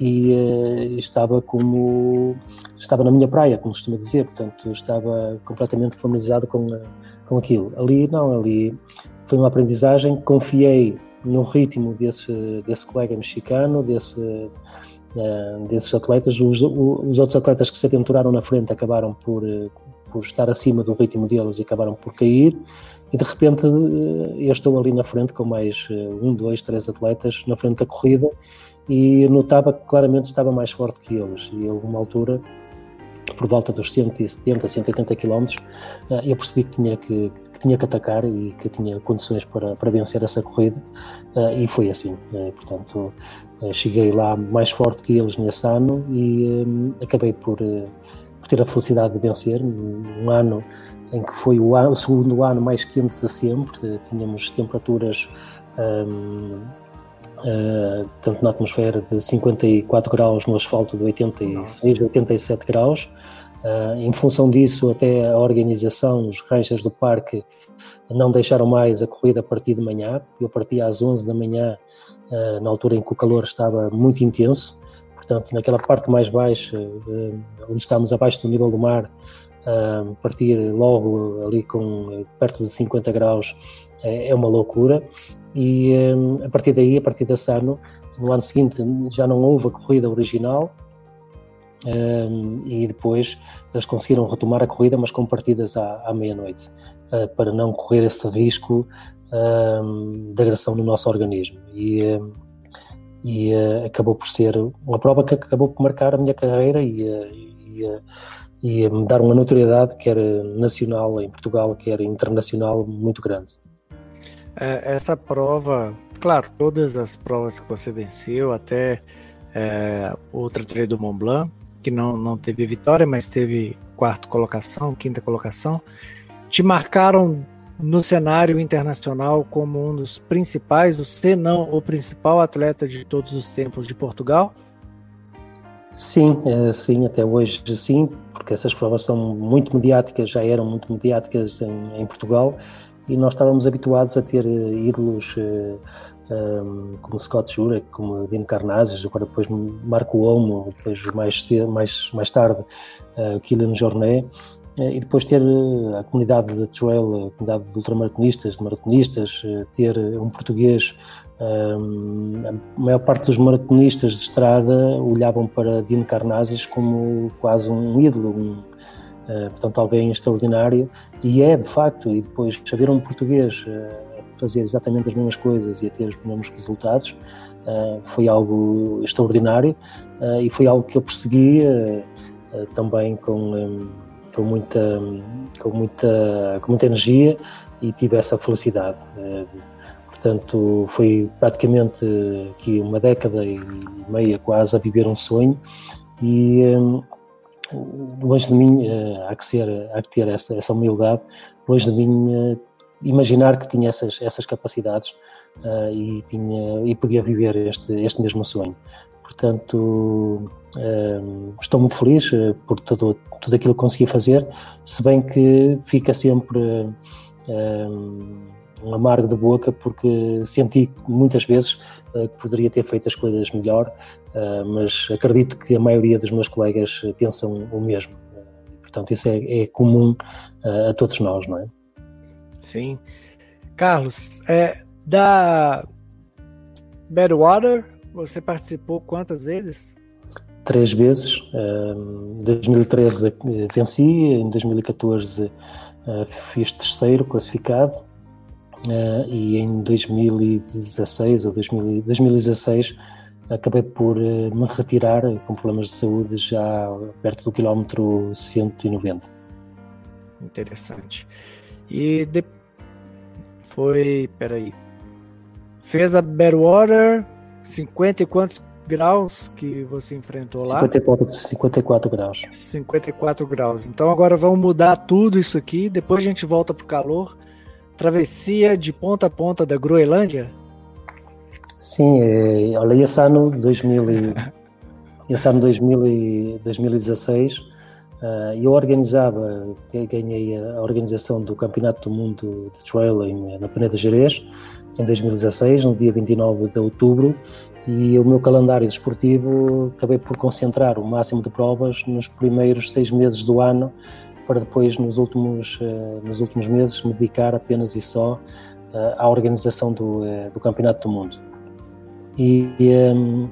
[SPEAKER 2] e estava como estava na minha praia, como costuma dizer, portanto estava completamente familiarizado com, com aquilo. Ali não, ali foi uma aprendizagem, confiei no ritmo desse, desse colega mexicano, desse, uh, desses atletas. Os, os, outros atletas que se aventuraram na frente acabaram por, por estar acima do ritmo deles e acabaram por cair e de repente eh, eu estou ali na frente com mais eh, um, dois, três atletas na frente da corrida e notava que claramente estava mais forte que eles e a alguma altura por volta dos 170, 180 km eu percebi que tinha que, que, tinha que atacar e que tinha condições para, para vencer essa corrida eh, e foi assim, portanto cheguei lá mais forte que eles nesse ano e acabei por, por ter a felicidade de vencer. Um ano em que foi o, ano, o segundo ano mais quente de sempre, tínhamos temperaturas um, uh, eh, tanto na atmosfera de 54 graus no asfalto de 86, 87 graus. Uh, em função disso, até a organização, os rangers do parque não deixaram mais a corrida a partir de manhã. Eu partia às 11 da manhã, uh, na altura em que o calor estava muito intenso. Portanto, naquela parte mais baixa, uh, onde estamos abaixo do nível do mar, partir logo ali com perto de 50 graus é, é uma loucura e a partir daí, a partir desse ano, no ano seguinte já não houve a corrida original e depois eles conseguiram retomar a corrida, mas com partidas à, à meia-noite, uh, para não correr esse risco de agressão no nosso organismo. E, e uh, acabou por ser uma prova que acabou por marcar a minha carreira e, uh, e e me dar uma notoriedade, quer nacional em Portugal, quer internacional, muito grande.
[SPEAKER 1] É, essa prova, claro, todas as provas que você venceu, até é, o Trator do Mont Blanc, que não, não teve vitória, mas teve quarta colocação, quinta colocação, te marcaram no cenário internacional como um dos principais, se não o principal atleta de todos os tempos de Portugal?
[SPEAKER 2] Sim, é, sim, até hoje sim, porque essas provas são muito mediáticas, já eram muito mediáticas em, em Portugal e nós estávamos habituados a ter eh, ídolos um, eh, como Scott Jurek, como Dino Carnazes, agora depois Marco Olmo, depois mais, mais, mais tarde uh, Kylian Jornet, e depois ter a comunidade de trail, a comunidade de ultramaratonistas, de maratonistas, ter um português a maior parte dos maratonistas de estrada olhavam para Dino Carnazes como quase um ídolo, um, uh, portanto alguém extraordinário, e é de facto, e depois saber um português uh, fazer exatamente as mesmas coisas e a ter os mesmos resultados uh, foi algo extraordinário e foi algo que eu persegui também com, um, com, muita, com, muita, com muita energia e tive essa felicidade. Portanto, foi praticamente aqui uma década e meia quase a viver um sonho e, longe de mim, há que, ser, há que ter essa, essa humildade, longe de mim imaginar que tinha essas, essas capacidades e, tinha, e podia viver este, este mesmo sonho. Portanto, estou muito feliz por tudo, tudo aquilo que consegui fazer, se bem que fica sempre um amargo de boca porque senti muitas vezes uh, que poderia ter feito as coisas melhor, uh, mas acredito que a maioria dos meus colegas pensam o mesmo. portanto, isso é, é comum uh, a todos nós, não é?
[SPEAKER 1] Sim. Carlos, é, da Badwater, você participou quantas vezes?
[SPEAKER 2] Três vezes. Em 2013 venci, em 2014 fiz terceiro classificado Uh, e em 2016 ou 2000, 2016 acabei por uh, me retirar com problemas de saúde já perto do quilómetro 190.
[SPEAKER 1] Interessante. E de... foi, peraí, fez a Badwater, 50 e quantos graus que você enfrentou
[SPEAKER 2] 54, lá? 54 graus.
[SPEAKER 1] 54 graus. Então agora vamos mudar tudo isso aqui, depois a gente volta para o calor travessia de ponta a ponta da Groenlândia?
[SPEAKER 2] Sim, é, olha, esse ano, 2000 e, *laughs* esse ano 2000 e, 2016, uh, eu organizava, ganhei a organização do Campeonato do Mundo de Trail em, na Peneda Jerez, em 2016, no dia 29 de outubro, e o meu calendário desportivo acabei por concentrar o máximo de provas nos primeiros seis meses do ano para depois, nos últimos, eh, nos últimos meses, me dedicar apenas e só eh, à organização do, eh, do Campeonato do Mundo. E, e um,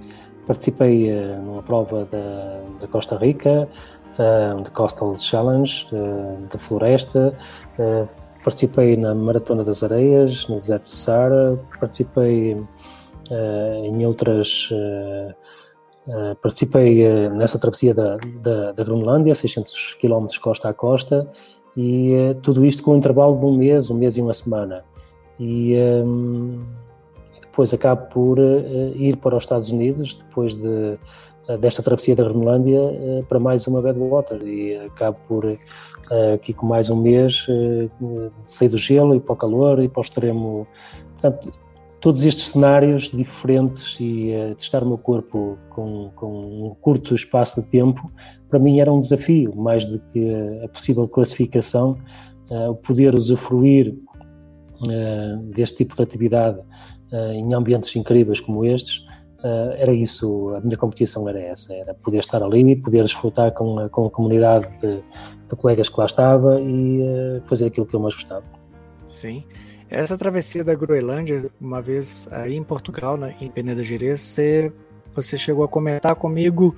[SPEAKER 2] participei numa prova da, da Costa Rica, uh, de Coastal Challenge, uh, da Floresta, participei na Maratona das Areias, no deserto de Sara, participei em outras participei nessa travessia da, da, da, Groenlândia, 600 km costa a costa, e tudo isto com um intervalo de um mês, um mês e uma semana. E depois acabo por ir para os Estados Unidos, depois de, desta travessia da Groenlândia, para mais uma Badwater, e acabo por, aqui com mais um mês, sair do gelo e para o calor e para o extremo. Portanto, todos estes cenários diferentes e testar o meu corpo com, com, um curto espaço de tempo, para mim era um desafio, mais do que a possível classificação, o poder usufruir deste tipo de atividade em ambientes incríveis como estes, era isso, a minha competição era essa, era poder estar ali, poder desfrutar com, a, com a comunidade de, de colegas que lá estava e fazer aquilo que eu mais gostava.
[SPEAKER 1] Sim. Essa travessia da Groenlândia, uma vez aí em Portugal, né, em Peneda Gerês, você, você chegou a comentar comigo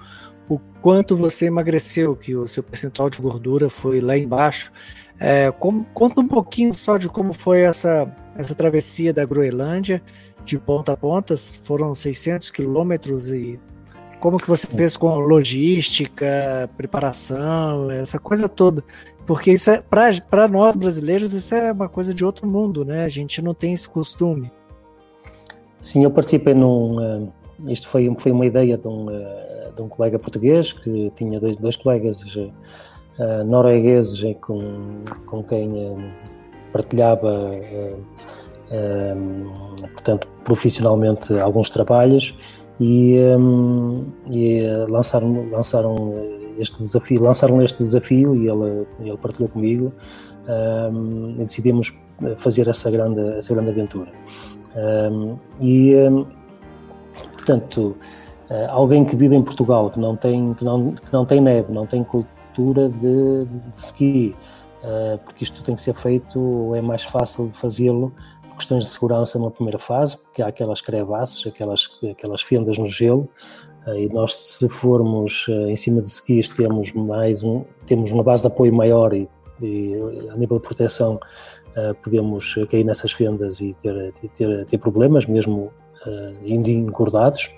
[SPEAKER 1] o quanto você emagreceu, que o seu percentual de gordura foi lá embaixo. É, como, conta um pouquinho só de como foi essa, essa travessia da Groenlândia, de ponta a ponta, foram 600 quilômetros e como que você fez com logística, preparação, essa coisa toda. Porque isso é, para nós brasileiros, isso é uma coisa de outro mundo, né? A gente não tem esse costume.
[SPEAKER 2] Sim, eu participei num. Uh, isto foi, foi uma ideia de um, uh, de um colega português que tinha dois, dois colegas uh, noruegueses com, com quem partilhava, portanto, profissionalmente alguns trabalhos e, um, e lançaram, lançaram este desafio, lançaram este desafio e ele, ele partilhou comigo um, e decidimos fazer essa grande, essa grande aventura. Um, e, um, portanto, uh, alguém que vive em Portugal, que não tem, que não, que não tem neve, não tem cultura de, de ski, porque isto tem que ser feito, é mais fácil fazê-lo questões de segurança numa primeira fase, porque há aquelas crevasses, aquelas, aquelas fendas no gelo, eh, e nós, se formos eh, em cima de skis, temos mais um, temos uma base de apoio maior e, e a nível de proteção eh, podemos cair nessas fendas e ter, ter, ter problemas, mesmo indo engordados.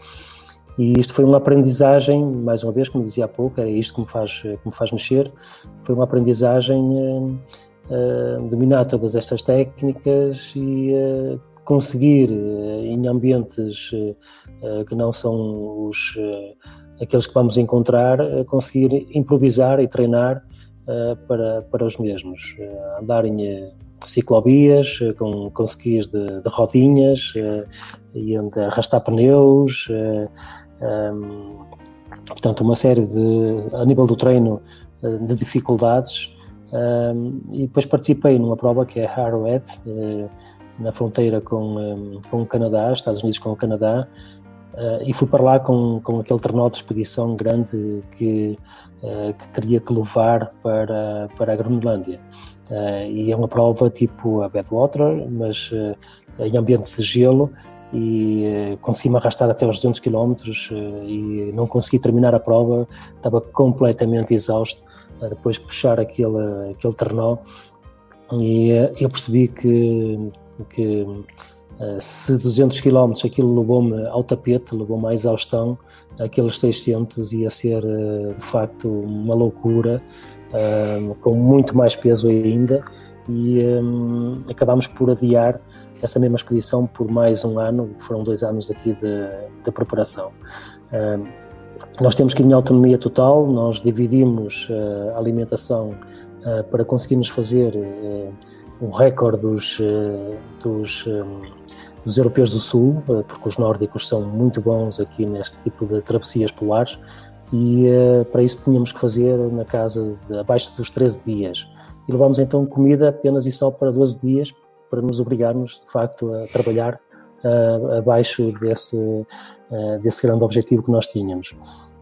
[SPEAKER 2] E isto foi uma aprendizagem, mais uma vez, como dizia há pouco, é isto que me faz, que me faz mexer, foi uma aprendizagem dominar todas estas técnicas e conseguir, em ambientes eh, que não são os aqueles que vamos encontrar, conseguir improvisar e treinar para, para os mesmos. andar em ciclovias, com, com de, de rodinhas, e arrastar pneus, um, portanto, uma série de, a nível do treino, de dificuldades. Um, e depois participei numa prova que é Arrowhead, na fronteira com, um, com o Canadá, Estados Unidos com o Canadá, uh, e fui para lá com, com aquele trenó de expedição grande que, uh, que teria que levar para, para a Groenlândia. Uh, e é uma prova tipo a Badwater, mas em ambiente de gelo, e consegui-me arrastar até os 200 km e não consegui terminar a prova, estava completamente exausto, depois de puxar aquele, aquele trenó, e eu percebi que que eh, se 200 km aquilo levou-me ao tapete, levou-me à exaustão, aqueles 600 ia ser eh, de facto uma loucura, eh, com muito mais peso ainda, e acabámos por adiar essa mesma expedição por mais um ano, foram dois anos aqui de, de preparação. Nós temos que ir em autonomia total, nós dividimos a alimentação uh, para conseguirmos fazer uh, um recorde dos, eh, dos, eh, dos europeus do Sul, eh, porque os nórdicos são muito bons aqui neste tipo de travessias polares, e para isso tínhamos que fazer na casa de, abaixo dos 13 dias. E levámos então comida apenas e só para 12 dias, para nos obrigarmos, de facto, a trabalhar abaixo desse, desse grande objetivo que nós tínhamos.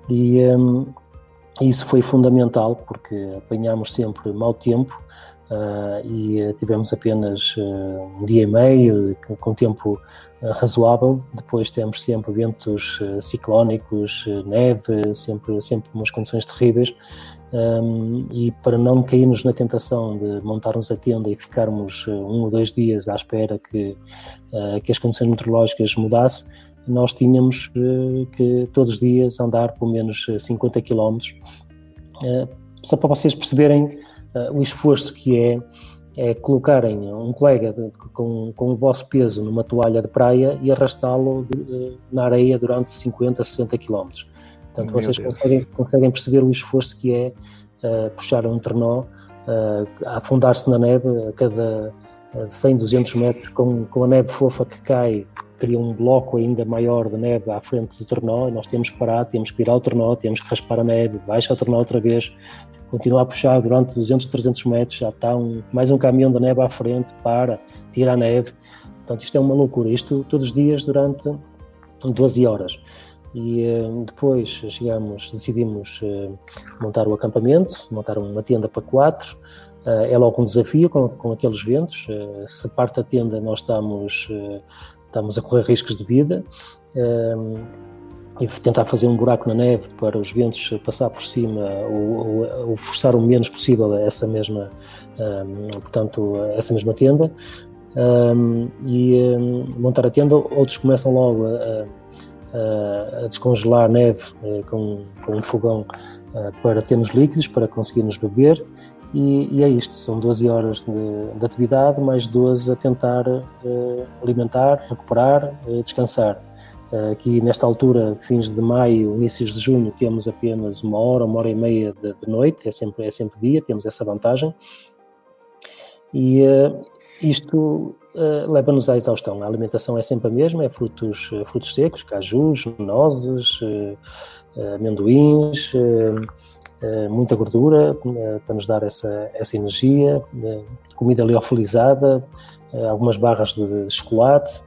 [SPEAKER 2] E um, isso foi fundamental, porque apanhámos sempre mau tempo, Uh, e uh, tivemos apenas uh, um dia e meio com tempo razoável. Depois temos sempre ventos ciclónicos, neve, sempre, sempre umas condições terríveis. Um, e para não cairmos na tentação de montarmos a tenda e ficarmos um ou dois dias à espera que, que as condições meteorológicas mudassem, nós tínhamos que todos os dias andar pelo menos 50 km. só para vocês perceberem uh, o esforço que é, é colocarem um colega de, com, com o vosso peso numa toalha de praia e arrastá-lo uh, na areia durante 50, 60 km. Portanto, Meu vocês conseguem, conseguem, perceber o esforço que é uh, puxar um trenó, afundar-se na neve a cada 100, 200 metros, com, com a neve fofa que cai, cria um bloco ainda maior de neve à frente do trenó, nós temos que parar, temos que virar o trenó, temos que raspar a neve, baixa o trenó outra vez, continua a puxar durante 200, 300 metros, já está um, mais um caminhão de neve à frente, para, tira a neve. Portanto, isto é uma loucura. Isto todos os dias durante 12 horas. E uh, depois chegamos, decidimos uh, montar o acampamento, montar uma tenda para quatro. Uh, é logo um desafio com, com aqueles ventos. se parte a tenda, nós estamos, estamos a correr riscos de vida e tentar fazer um buraco na neve para os ventos passar por cima ou, ou, ou forçar o menos possível essa mesma, um, portanto, essa mesma tenda um, e montar a tenda. Outros começam logo a, a, a descongelar neve uh, com, com, um fogão uh, para termos líquidos, para conseguirmos beber. E, e, é isto, são 12 horas de, de atividade, mais 12 a tentar uh, alimentar, recuperar, descansar. Eh, aqui nesta altura, fins de maio, inícios de junho, temos apenas uma hora, uma hora e meia de, de noite, é sempre, é sempre dia, temos essa vantagem. E isto leva-nos à exaustão. A alimentação é sempre a mesma, é frutos, frutos secos, cajus, nozes, amendoins, muita gordura para nos dar essa, essa energia, comida liofilizada, algumas barras de, de chocolate,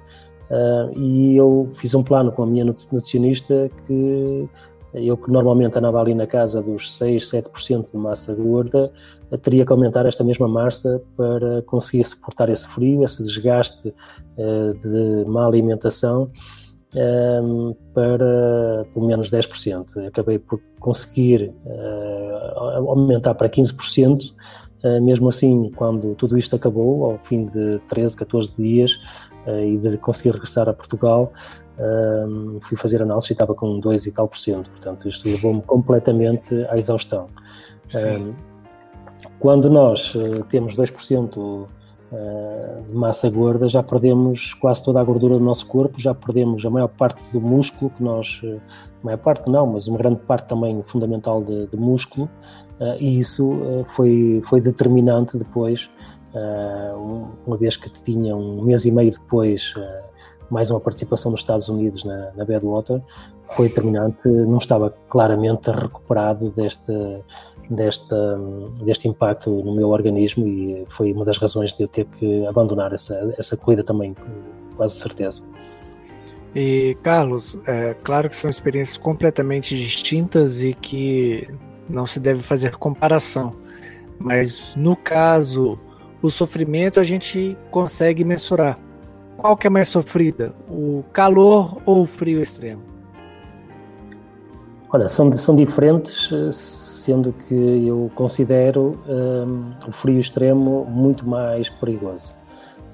[SPEAKER 2] e eu fiz um plano com a minha nutricionista que eu que normalmente andava ali na casa dos 6, 7% de massa gorda, teria que aumentar esta mesma massa para conseguir suportar esse frio, esse desgaste de má alimentação um, para pelo menos 10%. Acabei por conseguir uh, aumentar para 15%, uh, mesmo assim, quando tudo isto acabou, ao fim de 13, 14 dias, uh, e de conseguir regressar a Portugal, fui fazer análise e estava com 2 e tal por cento, portanto isto levou-me completamente à exaustão. Quando nós temos 2% de massa gorda, já perdemos quase toda a gordura do nosso corpo, já perdemos a maior parte do músculo que nós, a maior parte não, mas uma grande parte também fundamental de, de músculo, e isso foi, foi determinante depois, uma vez que tinha um mês e meio depois mais uma participação nos Estados Unidos na, na Badwater, foi determinante, não estava claramente recuperado deste, deste, deste impacto no meu organismo e foi uma das razões de eu ter que abandonar essa, essa corrida também, com quase certeza.
[SPEAKER 1] E Carlos, é claro que são experiências completamente distintas e que não se deve fazer comparação, mas no caso, o sofrimento a gente consegue mensurar qual que é mais sofrida? O calor ou o frio extremo?
[SPEAKER 2] Olha, são, são diferentes, sendo que eu considero um, o frio extremo muito mais perigoso.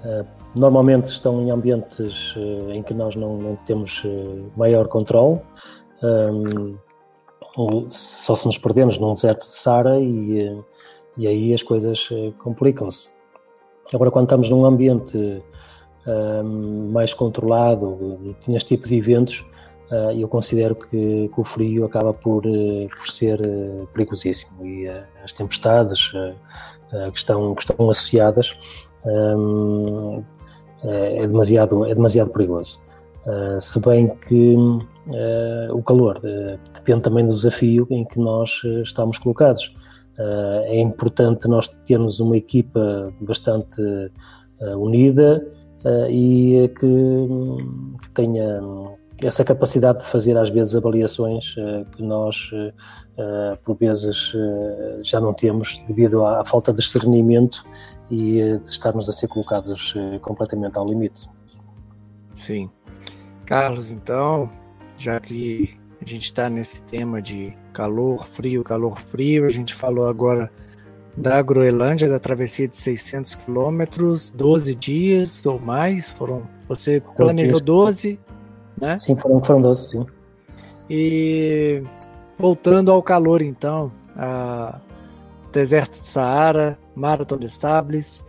[SPEAKER 2] Uh, normalmente estão em ambientes uh, em que nós não, não temos uh, maior controle, um, só se nos perdemos num deserto de Sara e, e aí as coisas complicam-se. Agora, quando estamos num ambiente mais controlado neste tipo de eventos, uh, eu considero que, que, o frio acaba por, uh, por ser uh, perigosíssimo e as tempestades que, estão, que estão associadas um, é, demasiado, é demasiado perigoso. se bem que o calor depende também do desafio em que nós estamos colocados. é importante nós termos uma equipa bastante unida e que, que, tenha essa capacidade de fazer às vezes avaliações uh, que nós uh, por vezes já não temos devido à, à, falta de discernimento e de estarmos a ser colocados completamente ao limite.
[SPEAKER 1] Sim. Carlos, então, já que a gente está nesse tema de calor, frio, calor, frio, a gente falou agora da Groenlândia, da travessia de 600 quilômetros, 12 dias ou mais, foram, você planejou 12, né?
[SPEAKER 2] Sim, foram, foram 12, sim.
[SPEAKER 1] E voltando ao calor então, a deserto de Saara, Marathon de Sables,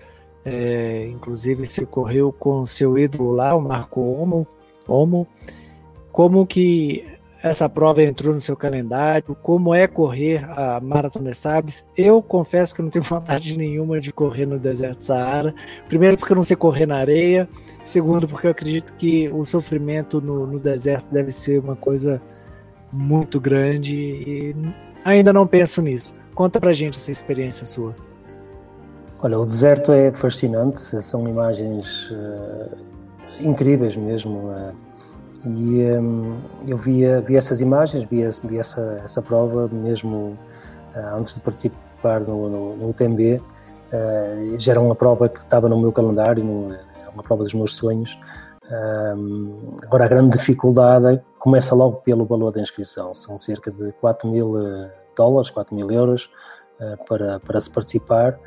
[SPEAKER 1] é, inclusive você correu com seu ídolo lá, o Marco Omo, Omo, como que essa prova entrou no seu calendário? Como é correr a Maratona de Sabres? Eu confesso que não tenho *laughs* vontade nenhuma de correr no deserto Saara. Primeiro, porque eu não sei correr na areia. Segundo, porque eu acredito que o sofrimento no, no deserto deve ser uma coisa muito grande e ainda não penso nisso. Conta pra gente essa experiência sua.
[SPEAKER 2] Olha, o deserto é fascinante, são imagens uh, incríveis mesmo. Uh e um, eu via, via essas imagens, via, via essa, essa prova mesmo uh, antes de participar no, no, no UTMB. Uh, eh, já era uma prova que estava no meu calendário, no, é uma prova dos meus sonhos. Um, agora, a grande dificuldade começa logo pelo valor da inscrição. São cerca de 4 mil dólares, 4 mil euros uh, para, para se participar.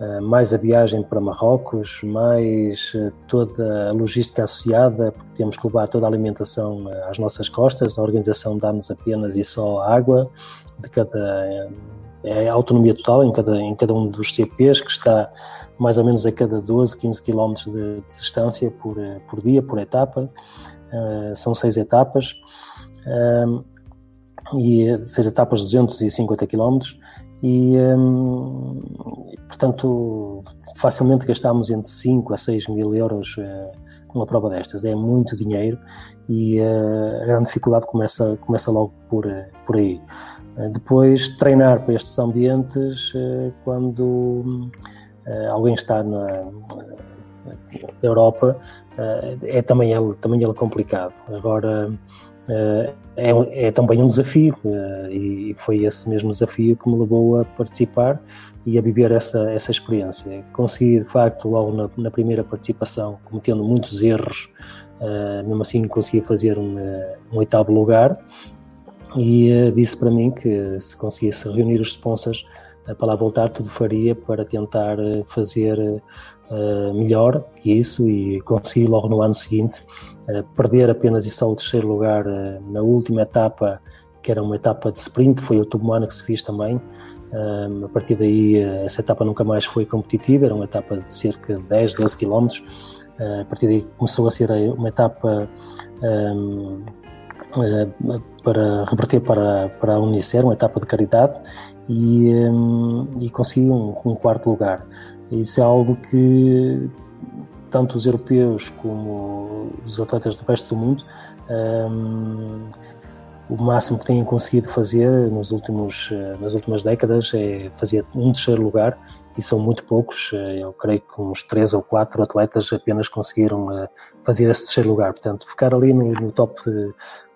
[SPEAKER 2] Eh, mais a viagem para Marrocos, mais eh, toda a logística associada, porque temos que levar toda a alimentação eh, às nossas costas, a organização dá-nos apenas e só água, de cada, é autonomia total em cada, em cada um dos CPs, que está mais ou menos a cada 12, 15 km de, distância por, por dia, por etapa, são seis etapas, e seis etapas de 250 km, e, hum, portanto, facilmente gastámos entre 5 a 6 mil euros uh, numa prova destas. É muito dinheiro e uh, a grande dificuldade começa, começa logo por, uh, por aí. depois, treinar para estes ambientes quando alguém está na, na Europa é também ele, também ele complicado. Agora, é, é, também um desafio uh, e foi esse mesmo desafio que me levou a participar e a viver essa, essa experiência. Consegui, de facto, logo na, na primeira participação, cometendo muitos erros, uh, mesmo assim consegui fazer um, um oitavo lugar e disse para mim que se conseguisse reunir os sponsors para lá voltar, tudo faria para tentar fazer melhor que isso e consegui logo no ano seguinte perder apenas e só o terceiro lugar uh, na última etapa, que era uma etapa de sprint, foi o Tubumana que se fez também, Um, a partir daí, essa etapa nunca mais foi competitiva, era uma etapa de cerca de 10, 12 km. A partir daí começou a ser uma etapa um, uh, para reverter para, para a Unicer, uma etapa de caridade, e, um, e consegui um, um quarto lugar. Isso é algo que tanto os europeus como os atletas do resto do mundo um, o máximo que têm conseguido fazer nos últimos, eh, nas últimas décadas é fazer um terceiro lugar e são muito poucos, eh, eu creio que uns três ou quatro atletas apenas conseguiram eh, fazer esse terceiro lugar, portanto ficar ali no, no top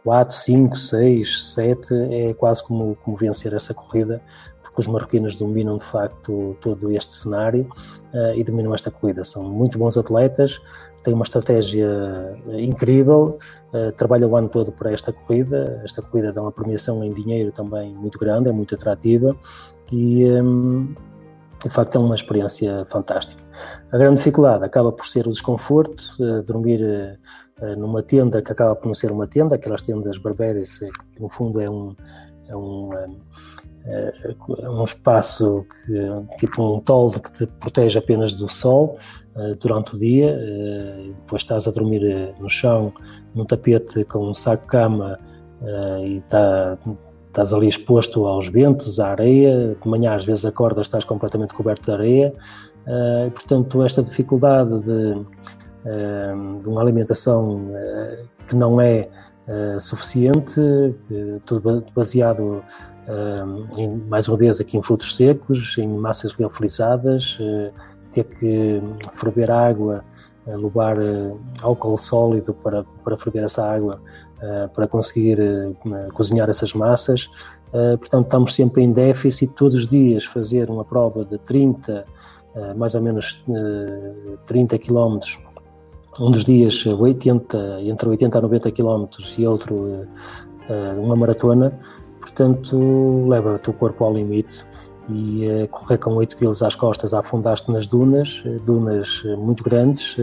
[SPEAKER 2] 4, 5, 6, 7 é quase como, como vencer essa corrida porque os marroquinos dominam de facto todo este cenário uh, e dominam esta corrida. São muito bons atletas, têm uma estratégia incrível, uh, trabalham o ano todo para esta corrida. Esta corrida dá uma premiação em dinheiro também muito grande, é muito atrativa e. Um, de facto é uma experiência fantástica. A grande dificuldade acaba por ser o desconforto, uh, dormir uh, numa tenda que acaba por não ser uma tenda, aquelas tendas berbéreas, que no fundo é um, é um, é um espaço que, tipo um toldo que te protege apenas do sol uh, durante o dia, uh, depois estás a dormir eh, no chão, num tapete com um saco-cama e tá, estás ali exposto aos ventos, à areia, de manhã às vezes acordas, estás completamente coberto de areia, e, portanto esta dificuldade de, de uma alimentação que não é suficiente, tudo baseado em, mais vez aqui em frutos secos, em massas liofilizadas, uh, ter que ferver água, uh, levar uh, álcool sólido para, para ferver essa água, para conseguir cozinhar essas massas. portanto, estamos sempre em déficit, todos os dias fazer uma prova de 30, mais ou menos 30 quilómetros. Um dos dias 80, entre 80 a 90 km e outro uma maratona, portanto leva o teu corpo ao limite e uh, correr com 8 kg às costas afundaste nas dunas, eh, dunas eh, muito grandes,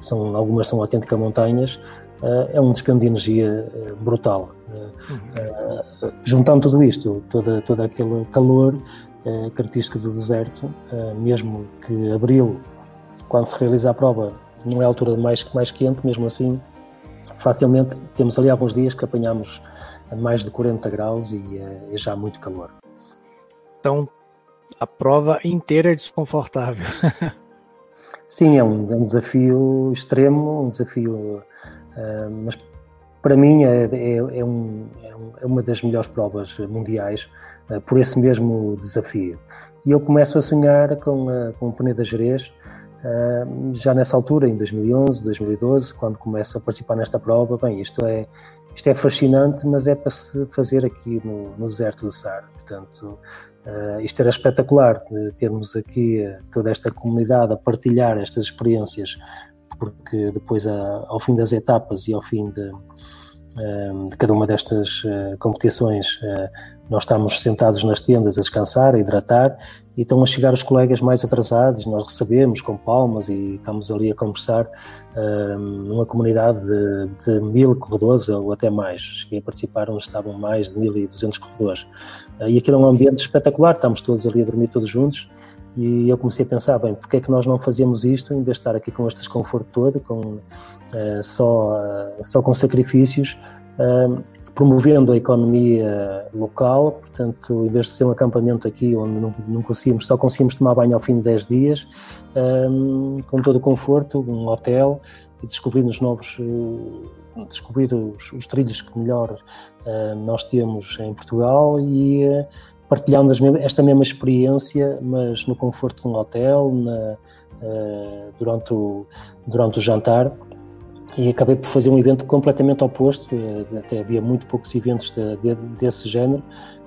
[SPEAKER 2] são, algumas são autênticas montanhas, é um dispêndio de energia brutal. Uhum. juntando tudo isto, todo, todo aquele calor característico do deserto, mesmo que abril, quando se realiza a prova, não é a altura mais, mais quente, mesmo assim, facilmente temos ali alguns dias que apanhamos a mais de 40 graus e é, é já muito calor.
[SPEAKER 1] Então, a prova inteira é desconfortável. *laughs*
[SPEAKER 2] Sim, é um, é um, desafio extremo, um desafio, uh, mas para mim é, é, é, um, é, uma das melhores provas mundiais uh, por esse mesmo desafio. E eu começo a sonhar com, uh, com o Peneda Jerez, já nessa altura, em 2011, 2012, quando começo a participar nesta prova, bem, isto é, isto é fascinante, mas é para se fazer aqui no, no deserto do Saara. Portanto, uh, isto era espetacular, termos aqui uh, toda esta comunidade a partilhar estas experiências, porque depois, uh, ao fim das etapas e ao fim de, de cada uma destas competições, nós estamos sentados nas tendas a descansar, a hidratar, e estão a chegar os colegas mais atrasados, nós recebemos com palmas e estamos ali a conversar numa comunidade de, de, mil corredores ou até mais. Cheguei a participar onde estavam mais de 1.200 corredores. Uh, e aquilo é um ambiente espetacular, estamos todos ali a dormir todos juntos. E eu comecei a pensar, bem, porque é que nós não fazemos isto em vez de estar aqui com este desconforto todo, com, uh, só, uh, só com sacrifícios, promovendo a economia local, portanto, em vez de ser um acampamento aqui onde não, não conseguimos, só conseguimos tomar banho ao fim de 10 dias, com todo o conforto, um hotel, e descobrir os novos, uh, descobrir os, os, trilhos que melhor uh, nós temos em Portugal e uh, partilhando esta mesma experiência, mas no conforto de um hotel, na, durante, o, durante o jantar e acabei por fazer um evento completamente oposto, eh, até havia muito poucos eventos de, de, desse género,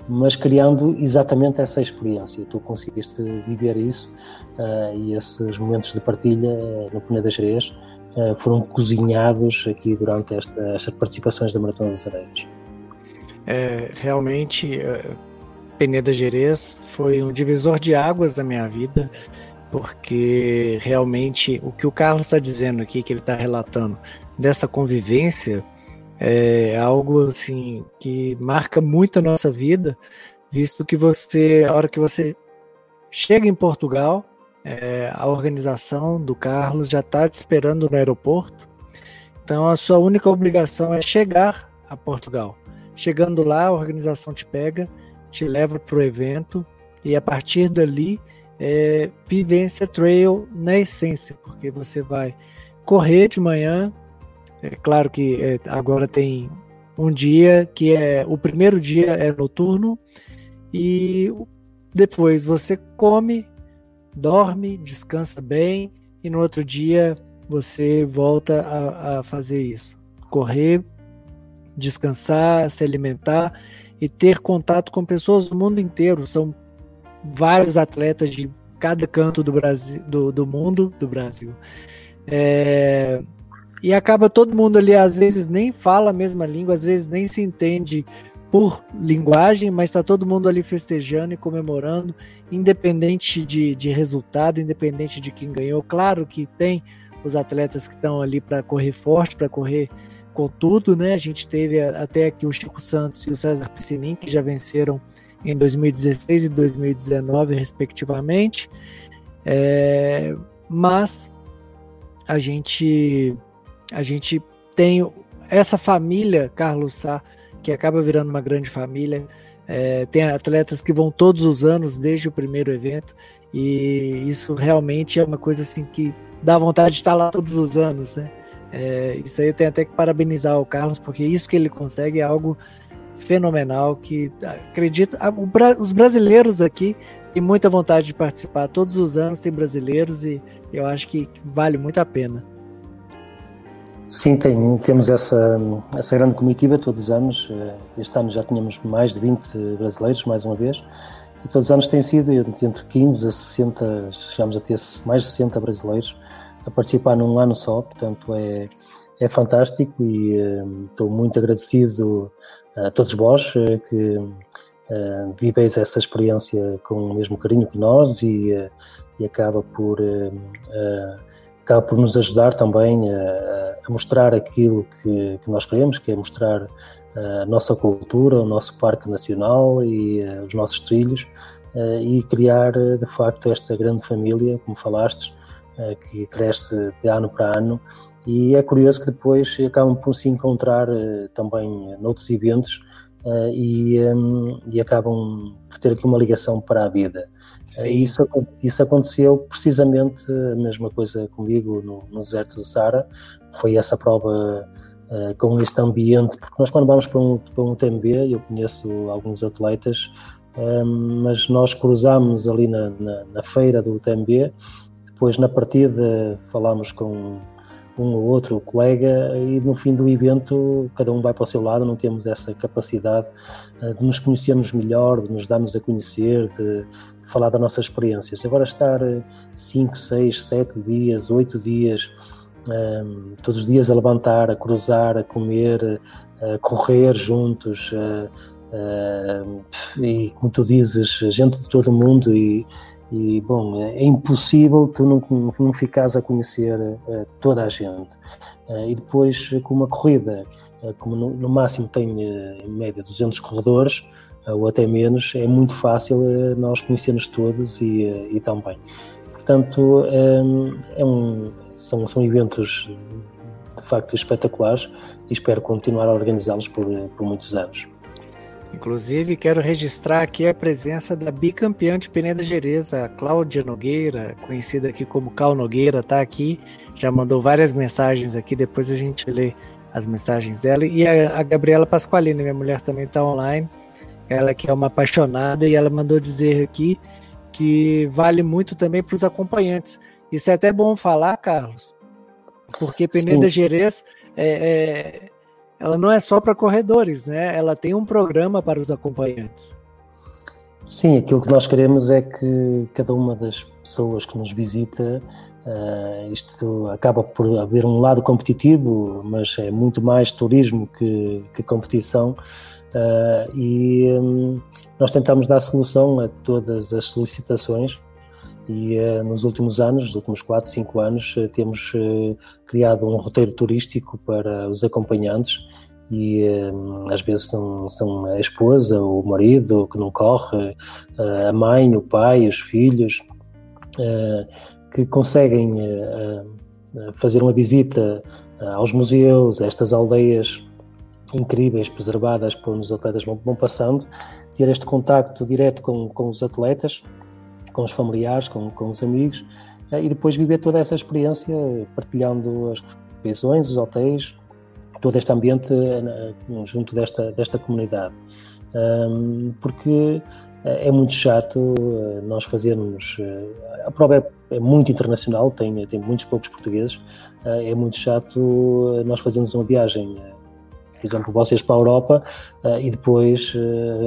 [SPEAKER 2] mas criando exatamente essa experiência. Tu conseguiste viver isso uh, e esses momentos de partilha uh, no Peneda Jerez uh, foram cozinhados aqui durante esta, estas participações da Maratona das Areias.
[SPEAKER 1] É, realmente, Peneda Jerez foi um divisor de águas da minha vida porque realmente o que o Carlos está dizendo aqui, que ele está relatando dessa convivência, é algo assim que marca muito a nossa vida, visto que você, a hora que você chega em Portugal, é, a organização do Carlos já está te esperando no aeroporto. Então a sua única obrigação é chegar a Portugal. Chegando lá, a organização te pega, te leva para o evento e a partir dali é, vivência trail na essência, porque você vai correr de manhã. É claro que é, agora tem um dia que é o primeiro dia é noturno e depois você come, dorme, descansa bem e no outro dia você volta a, a fazer isso, correr, descansar, se alimentar e ter contato com pessoas do mundo inteiro. São vários atletas de cada canto do Brasil, do, do mundo, do Brasil. É, e acaba todo mundo ali, às vezes nem fala a mesma língua, às vezes nem se entende por linguagem, mas está todo mundo ali festejando e comemorando, independente de, de resultado, independente de quem ganhou. Claro que tem os atletas que estão ali para correr forte, para correr com tudo, né? A gente teve até aqui o Chico Santos e o César Piscinin, que já venceram em 2016 e 2019, respectivamente. É, mas a gente a gente tem essa família Carlos Sá que acaba virando uma grande família. É, tem atletas que vão todos os anos desde o primeiro evento e isso realmente é uma coisa assim que dá vontade de estar lá todos os anos, né? É, isso aí eu tenho até que parabenizar o Carlos porque isso que ele consegue é algo fenomenal que acredito os brasileiros aqui têm muita vontade de participar todos os anos tem brasileiros e eu acho que vale muito a pena.
[SPEAKER 2] Sim, tem, temos essa, essa grande comitiva todos os anos. Eh, este ano já tínhamos mais de 20 brasileiros, mais uma vez, e todos os anos tem sido entre 15 a 60, chegamos a ter mais de 60 brasileiros a participar num ano só, portanto é, é fantástico e uh, estou muito agradecido a todos vós uh, que uh, viveis essa experiência com o mesmo carinho que nós e, e acaba por acaba por nos ajudar também a, a mostrar aquilo que, que, nós queremos, que é mostrar a nossa cultura, o nosso parque nacional e os nossos trilhos e criar de facto esta grande família, como falaste, que cresce de ano para ano. E é curioso que depois acabam por se encontrar também noutros eventos e, um, e acabam por ter aqui uma ligação para a vida. Isso, isso aconteceu precisamente a mesma coisa comigo no, no deserto do Sara, foi essa prova uh, com este ambiente, porque nós quando vamos para um, para um TMB, eu conheço alguns atletas, ehm, mas nós cruzámos ali na, na, na, feira do TMB, depois na partida falámos com um ou outro colega e no fim do evento cada um vai para o seu lado, não temos essa capacidade uh, de nos conhecermos melhor, de nos darmos a conhecer, de, falar das nossas experiências. Agora estar 5, 6, 7 dias, 8 dias, ehm, todos os dias a levantar, a cruzar, a comer, a correr juntos, uh, e como tu dizes, gente de todo o mundo e, e bom, é impossível tu não, não ficares a conhecer uh, toda a gente. Uh, e depois com uma corrida, uh, como no, no, máximo tem em média 200 corredores, ou até menos, é muito fácil nós conhecermos todos e, e também. Portanto, é um, são, são eventos de facto espetaculares e espero continuar a organizá-los por, por muitos anos.
[SPEAKER 1] Inclusive, quero registrar aqui a presença da bicampeã de Peneda Gerês, a Cláudia Nogueira, conhecida aqui como Cal Nogueira, está aqui, já mandou várias mensagens aqui, depois a gente lê as mensagens dela. E a, a Gabriela Pasqualini, minha mulher, também está online. Ela que é uma apaixonada e ela mandou dizer aqui que vale muito também para os acompanhantes. Isso é até bom falar, Carlos, porque Peneda Gerês é, é, ela não é só para corredores, né? Ela tem um programa para os acompanhantes.
[SPEAKER 2] Sim, aquilo que nós queremos é que cada uma das pessoas que nos visita, uh, isto acaba por haver um lado competitivo, mas é muito mais turismo que, que competição. Uh, e um, nós tentamos dar solução a todas as solicitações e uh, nos últimos anos, nos últimos 4, 5 anos, uh, temos criado um roteiro turístico para os acompanhantes e às vezes são, são a esposa, o marido que não corre, uh, a mãe, o pai, os filhos, uh, que conseguem uh, fazer uma visita aos museus, a estas aldeias incríveis, preservadas por os atletas vão, vão passando, ter este contacto direto com, com os atletas, com os familiares, com, com os amigos, e depois viver toda essa experiência partilhando as refeições, os hotéis, todo este ambiente eh, junto desta, desta comunidade. Porque eh, é muito chato eh, nós fazermos. A prova é, é muito internacional, tem, tem muitos poucos portugueses. É muito chato nós fazermos uma viagem, por exemplo, vocês para a Europa e depois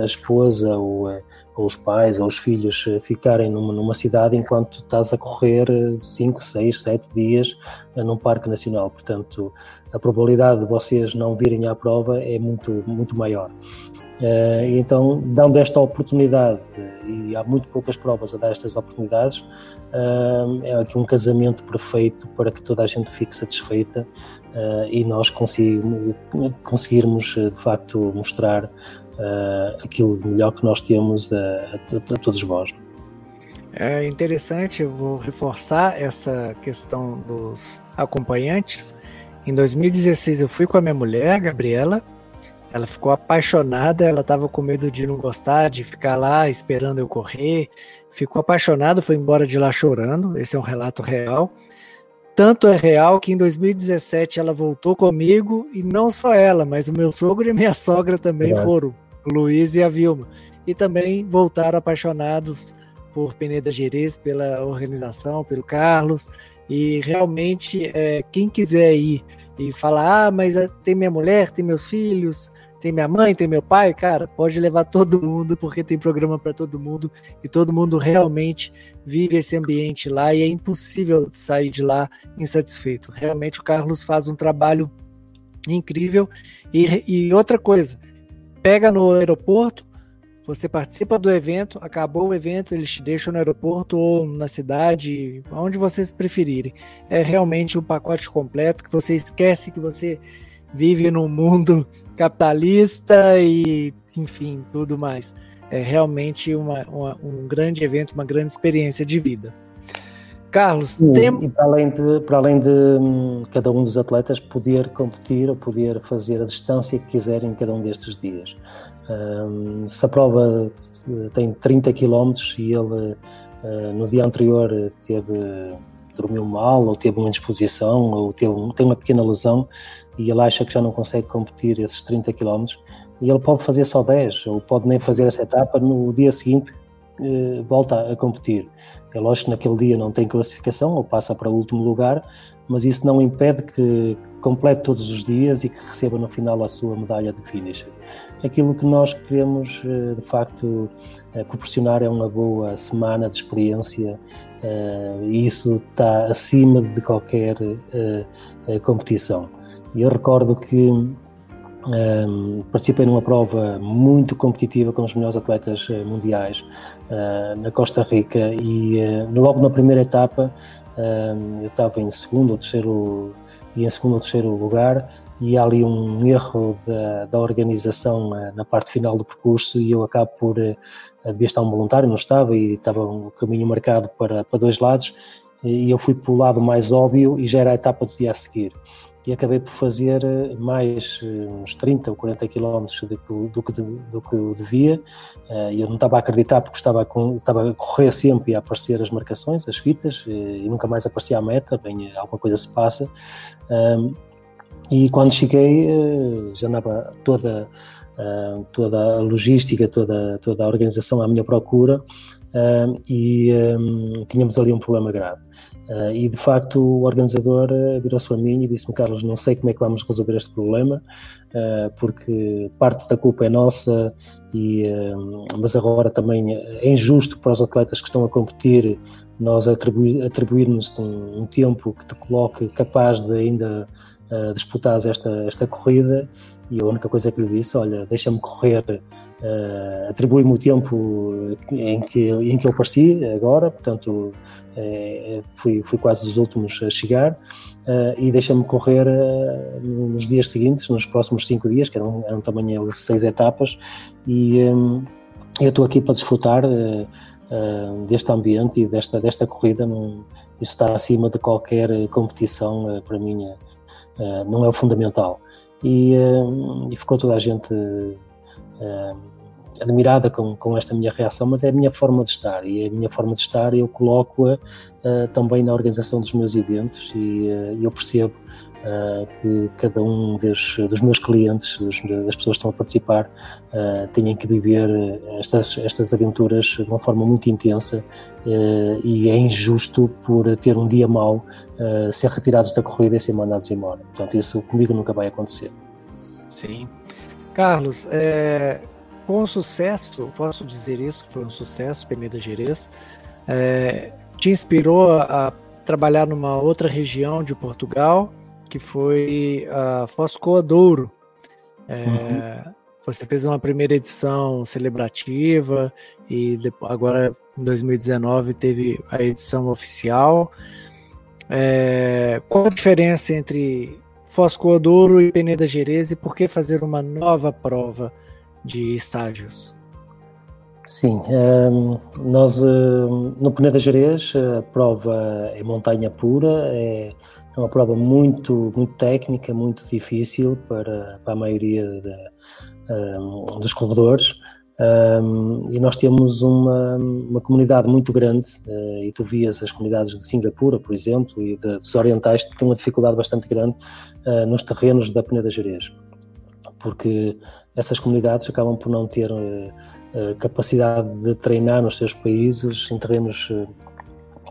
[SPEAKER 2] a esposa ou, ou os pais ou os filhos ficarem numa, numa cidade enquanto estás a correr 5, 6, 7 dias num parque nacional. Portanto, a probabilidade de vocês não virem à prova é muito, muito maior. Uh, então, dando esta oportunidade, e há muito poucas provas a dar estas oportunidades, é aqui um casamento perfeito para que toda a gente fique satisfeita e nós conseguirmos de facto mostrar aquilo melhor que nós temos a, a, a todos vós.
[SPEAKER 1] É interessante, eu vou reforçar essa questão dos acompanhantes em 2016 eu fui com a minha mulher, a Gabriela. Ela ficou apaixonada, ela estava com medo de não gostar, de ficar lá esperando eu correr. Ficou apaixonada, foi embora de lá chorando. Esse é um relato real. Tanto é real que em 2017 ela voltou comigo e não só ela, mas o meu sogro e minha sogra também é. foram, o Luiz e a Vilma. E também voltaram apaixonados por Peneda Gerês, pela organização, pelo Carlos. E realmente, é, quem quiser ir e falar, ah, mas tem minha mulher, tem meus filhos, tem minha mãe, tem meu pai, cara, pode levar todo mundo, porque tem programa para todo mundo e todo mundo realmente vive esse ambiente lá e é impossível sair de lá insatisfeito. Realmente o Carlos faz um trabalho incrível. E, e outra coisa, pega no aeroporto, você participa do evento, acabou o evento, eles te deixam no aeroporto ou na cidade, onde vocês preferirem. É realmente um pacote completo que você esquece que você vive num mundo *laughs* capitalista e, enfim, tudo mais. É realmente uma, uma, um grande evento, uma grande experiência de vida. Carlos,
[SPEAKER 2] Sim, tem... e para além, de, para além de hum, cada um dos atletas poder competir ou poder fazer a distância que quiserem em cada um destes dias. Um, se a prova tem 30 km e ele uh, no dia anterior teve dormiu mal ou teve uma indisposição ou teve, tem uma pequena lesão e ele acha que já não consegue competir esses 30 km e ele pode fazer só 10 ou pode nem fazer essa etapa no dia seguinte volta a competir é lógico que naquele dia não tem classificação ou passa para o último lugar mas isso não impede que complete todos os dias e que receba no final a sua medalha de finish aquilo que nós queremos eh, de facto eh, proporcionar é uma boa semana de experiência eh, e isso está acima de qualquer competição. Eu recordo que um, participei numa prova muito competitiva com os melhores atletas mundiais uh, na Costa Rica e uh, logo na primeira etapa eu estava em segundo ou terceiro e em segundo ou terceiro lugar e há ali um erro da, da organização eh, na parte final do percurso e eu acabo por, eh, devia estar um voluntário, não estava, e estava um caminho marcado para, para dois lados, e eu fui para o lado mais óbvio e já era a etapa do dia a seguir. E acabei por fazer eh, mais uns 30 ou 40 quilómetros do, do, que, do que eu devia, e eu não estava a acreditar porque estava, com, estava a correr sempre e a aparecer as marcações, as fitas, e nunca mais aparecia a meta, bem, alguma coisa se passa. E quando cheguei eh, já andava toda, eh, toda a logística, toda, toda a organização à minha procura eh, e tínhamos ali um problema grave. Uh, e de facto o organizador uh, virou-se para mim e disse-me: Carlos, não sei como é que vamos resolver este problema, uh, porque parte da culpa é nossa, e, mas agora também é injusto para os atletas que estão a competir nós atribuir, atribuirmos um, um tempo que te coloque capaz de ainda disputares esta, esta corrida. E a única coisa que lhe disse, olha, deixa-me correr, uh, atribui-me o tempo em que, em que eu apareci agora, portanto é, fui, fui quase dos últimos a chegar uh, e deixa-me correr nos dias seguintes, nos próximos cinco dias, que eram, eram também seis etapas e um, eu estou aqui para desfrutar deste ambiente e desta, desta corrida, isso está acima de qualquer competição para mim eh, não é o fundamental. E, eh, e, ficou toda a gente eh, admirada com, com esta minha reação, mas é a minha forma de estar e a minha forma de estar eu coloco-a uh, também na organização dos meus eventos e uh, eu percebo uh, que cada um dos, dos meus clientes, dos, das pessoas que estão a participar, uh, têm que viver estas, estas aventuras de uma forma muito intensa e é injusto por ter um dia mau ser retirados da corrida e ser mandados embora. Portanto, isso comigo nunca vai acontecer.
[SPEAKER 1] Sim. Carlos, é, com sucesso, posso dizer isso, que foi um sucesso, Peneda Gerês, é, te inspirou a trabalhar numa outra região de Portugal que foi a Foscoa Douro. É, uhum. Você fez uma primeira edição celebrativa e depois, agora em 2019 teve a edição oficial. É, qual a diferença entre Foscoa Douro e Peneda Gerês e por que fazer uma nova prova de estágios?
[SPEAKER 2] Sim, um, nós um, no Peneda Gerês a prova é montanha pura, é é uma prova muito, muito técnica, muito difícil para, para a maioria de, um, dos corredores. Um, e nós temos uma, uma comunidade muito grande, uh, e tu vias as comunidades de Singapura, por exemplo, e de, dos orientais, que têm uma dificuldade bastante grande uh, nos terrenos da Peneda Jerez, porque essas comunidades acabam por não ter uh, capacidade de treinar nos seus países em terrenos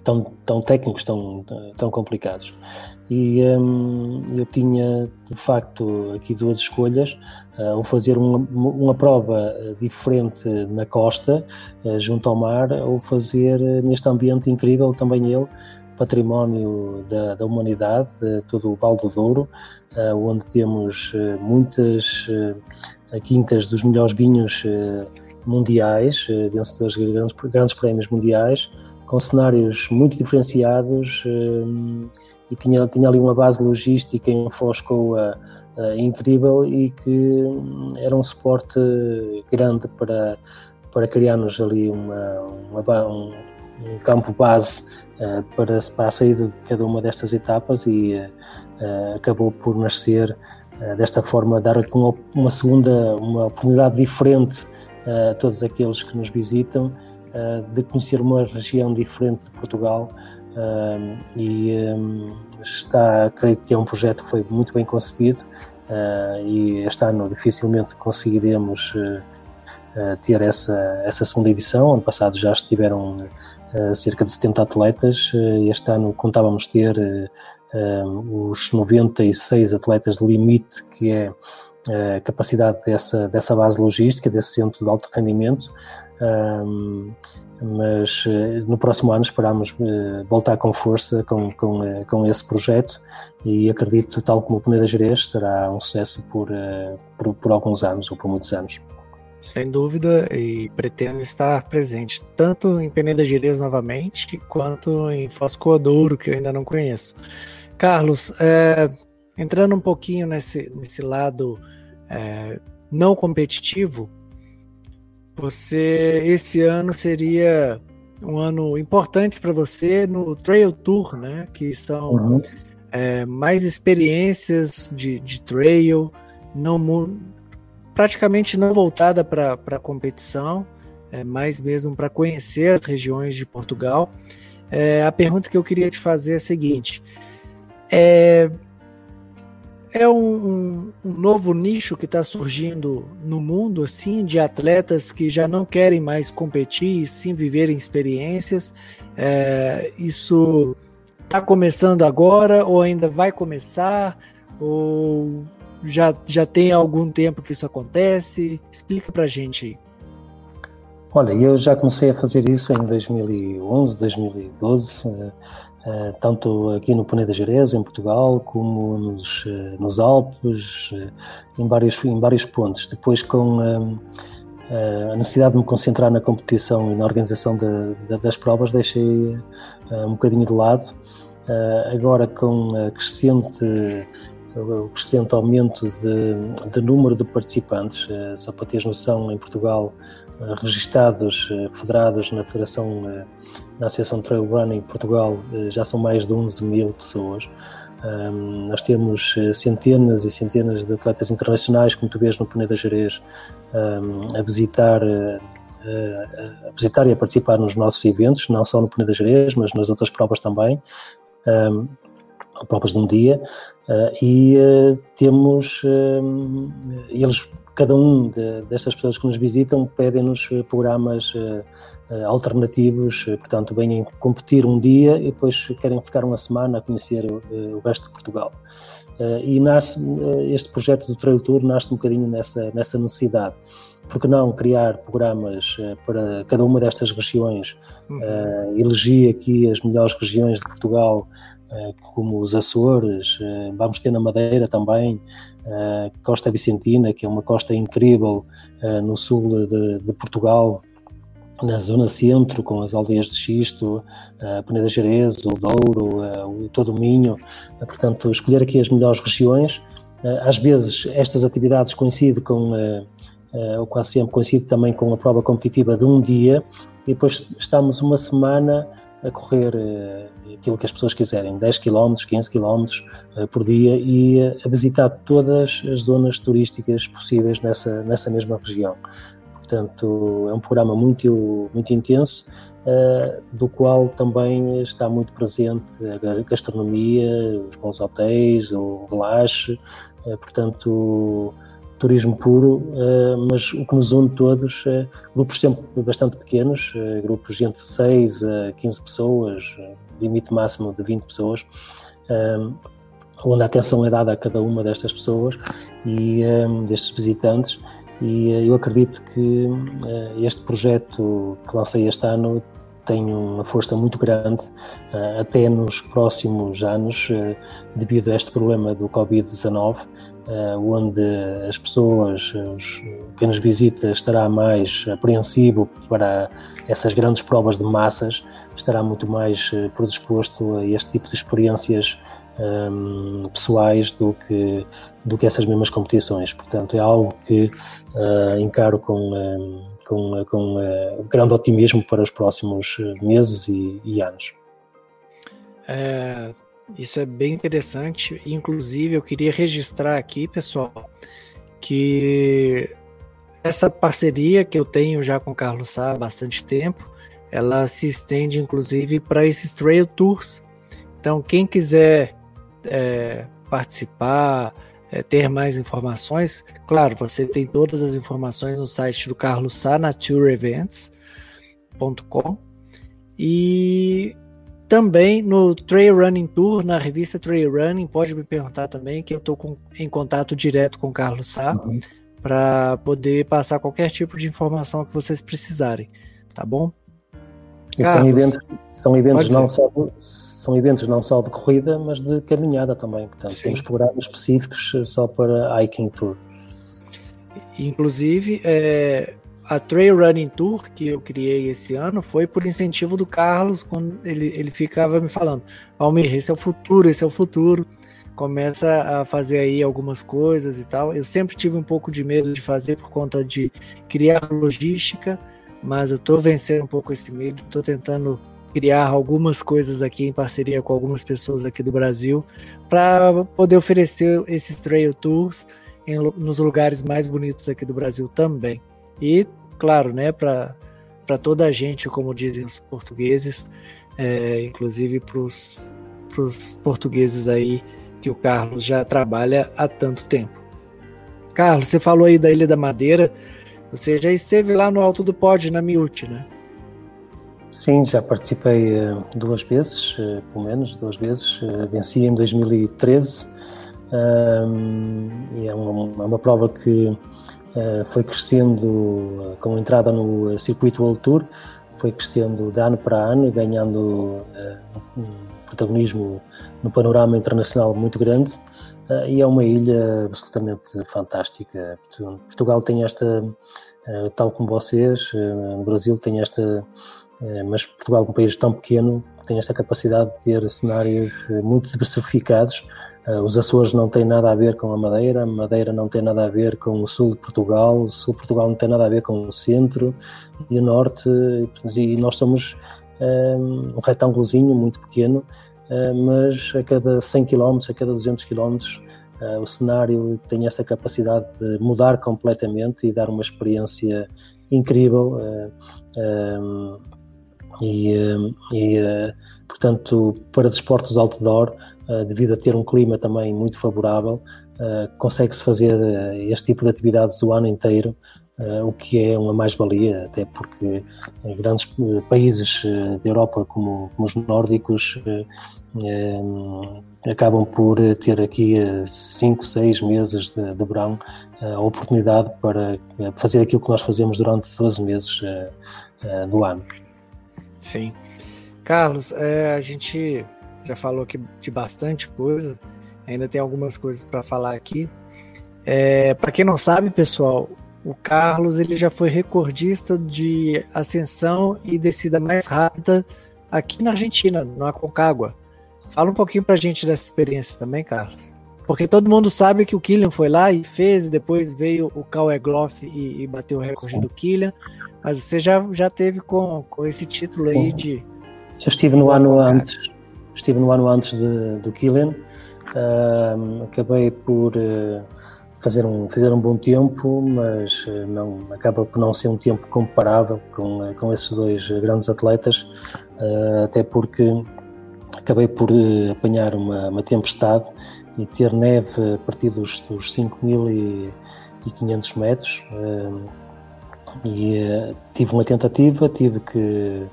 [SPEAKER 2] tão, tão técnicos, tão, tão complicados. E um, eu tinha, de facto, aqui duas escolhas, ou fazer uma, uma prova diferente na costa, junto ao mar, ou fazer neste ambiente incrível, também ele, património da, da humanidade, todo o Baldo Douro, onde temos muitas quintas dos melhores vinhos mundiais, vencedores de grandes, grandes prémios mundiais, com cenários muito diferenciados um, e tinha, tinha ali uma base logística em Foscoa incrível e que um, era um suporte grande para, para criarmos ali uma, uma um, um, campo base para, para a saída de cada uma destas etapas e acabou por nascer desta forma, dar aqui uma, uma segunda, uma oportunidade diferente a todos aqueles que nos visitam uh, de conhecer uma região diferente de Portugal e está, creio que é um projeto que foi muito bem concebido e este ano dificilmente conseguiremos ter essa, essa segunda edição. Ano passado já estiveram cerca de 70 atletas, este ano contávamos ter os 96 atletas de limite, que é a capacidade dessa, dessa base logística, desse centro de alto rendimento, um, mas uh, no próximo ano esperamos uh, voltar com força com, com, uh, com esse projeto e acredito, tal como o Peneira Jerez, será um sucesso por, por, por, alguns anos ou por muitos anos.
[SPEAKER 1] Sem dúvida, e pretendo estar presente tanto em Peneda Gerês novamente, quanto em Foscoadouro, que eu ainda não conheço. Carlos, é, entrando um pouquinho nesse, nesse lado é, não competitivo, você, esse ano seria um ano importante para você no Trail Tour, né? Que são uhum. é, mais experiências de, de trail, não praticamente não voltada para a competição, é mais mesmo para conhecer as regiões de Portugal. É, a pergunta que eu queria te fazer é a seguinte: é, é um, um, novo nicho que está surgindo no mundo, assim, de atletas que já não querem mais competir e sim viverem experiências. É, isso está começando agora ou ainda vai começar? Ou já, já tem algum tempo que isso acontece? Explica para gente aí.
[SPEAKER 2] Olha, eu já comecei a fazer isso em 2011, 2012. Uh, tanto aqui no Peneda Jerez, em Portugal, como nos, uh, nos Alpes, uh, em, vários, em vários pontos. Depois, com a necessidade de me concentrar na competição e na organização de, de, das provas, deixei um bocadinho de lado. agora, com a crescente o crescente aumento de, de, número de participantes, só para teres noção, em Portugal, registados, federados na Federação na Associação Trail Running Portugal eh, já são mais de 11 mil pessoas. Um, nós temos eh, centenas e centenas de atletas internacionais, como tu vês no Peneda Jerez, um, a visitar eh, a visitar e a participar nos nossos eventos, não só no Peneda Jerez, mas nas outras provas também, um, provas de um dia, uh, e uh, temos, uh, eles, cada um de, destas pessoas que nos visitam, pedem-nos programas eh, alternativos, eh, portanto, vêm competir um dia e depois querem ficar uma semana a conhecer o, eh, o resto de Portugal. E nasce, este projeto do Trail Tour nasce um bocadinho nessa, nessa necessidade. Porque não criar programas para cada uma destas regiões, uhum. eleger aqui as melhores regiões de Portugal, como os Açores, vamos ter na Madeira também, Costa Vicentina, que é uma costa incrível no sul de, de Portugal, na zona centro, com as aldeias de Xisto, a Peneda Jerez, o Douro, o, todo o Minho. Portanto, escolher aqui as melhores regiões. Às vezes, estas atividades coincidem com, ou quase sempre coincidem também com a prova competitiva de um dia, e depois estamos uma semana a correr aquilo que as pessoas quiserem, 10 km, 15 km por dia e a visitar todas as zonas turísticas possíveis nessa, nessa mesma região. Portanto, é um programa muito, muito intenso, uh, do qual também está muito presente a gastronomia, os bons hotéis, o relaxe, uh, portanto, turismo puro, uh, mas o que nos une todos, grupos sempre bastante pequenos, grupos entre 6 a 15 pessoas, limite máximo de 20 pessoas, onde a atenção é dada a cada uma destas pessoas e destes visitantes e eh, eu acredito que eh, este projeto que lancei este ano tem uma força muito grande, eh, até nos próximos anos, devido a este problema do Covid-19, onde as pessoas, quem nos visita estará mais apreensivo para essas grandes provas de massas, estará muito mais predisposto a este tipo de experiências um, pessoais do que, do que essas mesmas competições. Portanto, é algo que uh, encaro com, um, com, com uh, grande otimismo para os próximos meses e, e anos.
[SPEAKER 1] É, isso é bem interessante. Inclusive, eu queria registrar aqui, pessoal, que essa parceria que eu tenho já com o Carlos Sá há bastante tempo, ela se estende inclusive para esses trail tours. Então, quem quiser é, participar, é, ter mais informações, claro, você tem todas as informações no site do Carlos Sá, natureevents.com e também no Trail Running Tour, na revista Trail Running, pode me perguntar também, que eu estou em contato direto com o Carlos Sá uhum. para poder passar qualquer tipo de informação que vocês precisarem, tá bom?
[SPEAKER 2] E Carlos, são eventos, são eventos não só são eventos não só de corrida, mas de caminhada também. Portanto, Sim. temos programas específicos eh, só para hiking tour.
[SPEAKER 1] Inclusive, é, a Trail Running Tour que eu criei esse ano foi por incentivo do Carlos, quando ele, ele ficava me falando: Almir, esse é o futuro, esse é o futuro. Começa a fazer aí algumas coisas e tal. Eu sempre tive um pouco de medo de fazer por conta de criar logística, mas eu tô vencendo um pouco esse medo, tô tentando criar algumas coisas aqui em parceria com algumas pessoas aqui do Brasil para poder oferecer esses trail tours em, nos lugares mais bonitos aqui do Brasil também. E, claro, né, para toda a gente, como dizem os portugueses, é, inclusive para os portugueses aí que o Carlos já trabalha há tanto tempo. Carlos, você falou aí da Ilha da Madeira, você já esteve lá no Alto do Pod, na Miúte, né?
[SPEAKER 2] Sim, já participei uh, duas vezes, uh, pelo menos duas vezes. Uh, venci em 2013 e é uma, é uma prova que foi crescendo com a entrada no circuito World Tour. foi crescendo de ano para ano e ganhando um protagonismo no panorama internacional muito grande e é uma ilha absolutamente fantástica. Portugal tem esta, tal como vocês, no Brasil tem esta, mas Portugal, um país tão pequeno, tem esta capacidade de ter cenários muito diversificados os Açores não têm nada a ver com a Madeira, a Madeira não tem nada a ver com o sul de Portugal, o sul de Portugal não tem nada a ver com o centro e o norte, e nós somos um, retângulozinho muito pequeno, mas a cada 100 km, a cada 200 km, uh, o cenário tem essa capacidade de mudar completamente e dar uma experiência incrível. Um, e, e portanto, para desportos outdoor, eh, devido a ter um clima também muito favorável, eh, consegue-se fazer eh, este tipo de atividades o ano inteiro, o que é uma mais-valia, até porque em grandes países da Europa, como, como os nórdicos, acabam por ter aqui 5, 6 meses de, de verão a oportunidade para fazer aquilo que nós fazemos durante 12 meses do ano.
[SPEAKER 1] Sim. Carlos, é, a gente já falou aqui de bastante coisa, ainda tem algumas coisas para falar aqui. É, para quem não sabe, pessoal, o Carlos ele já foi recordista de ascensão e descida mais rápida aqui na Argentina, no Aconcagua. Fala um pouquinho para a gente dessa experiência também, Carlos. Porque todo mundo sabe que o Killian foi lá e fez, e depois veio o Cal Egloff e, e bateu o recorde Sim. do Killian. Mas você já, já teve com, com esse título Sim. aí de.
[SPEAKER 2] Eu estive no ano antes estive no ano antes de, do Killian, uh, acabei por uh, fazer, um, fazer um bom tempo, mas uh, não, acaba por não ser um tempo comparável com, eh, com esses dois grandes atletas, até porque acabei por apanhar uma, uma, tempestade e ter neve a partir dos, dos 5.500 metros. e tive uma tentativa, tive que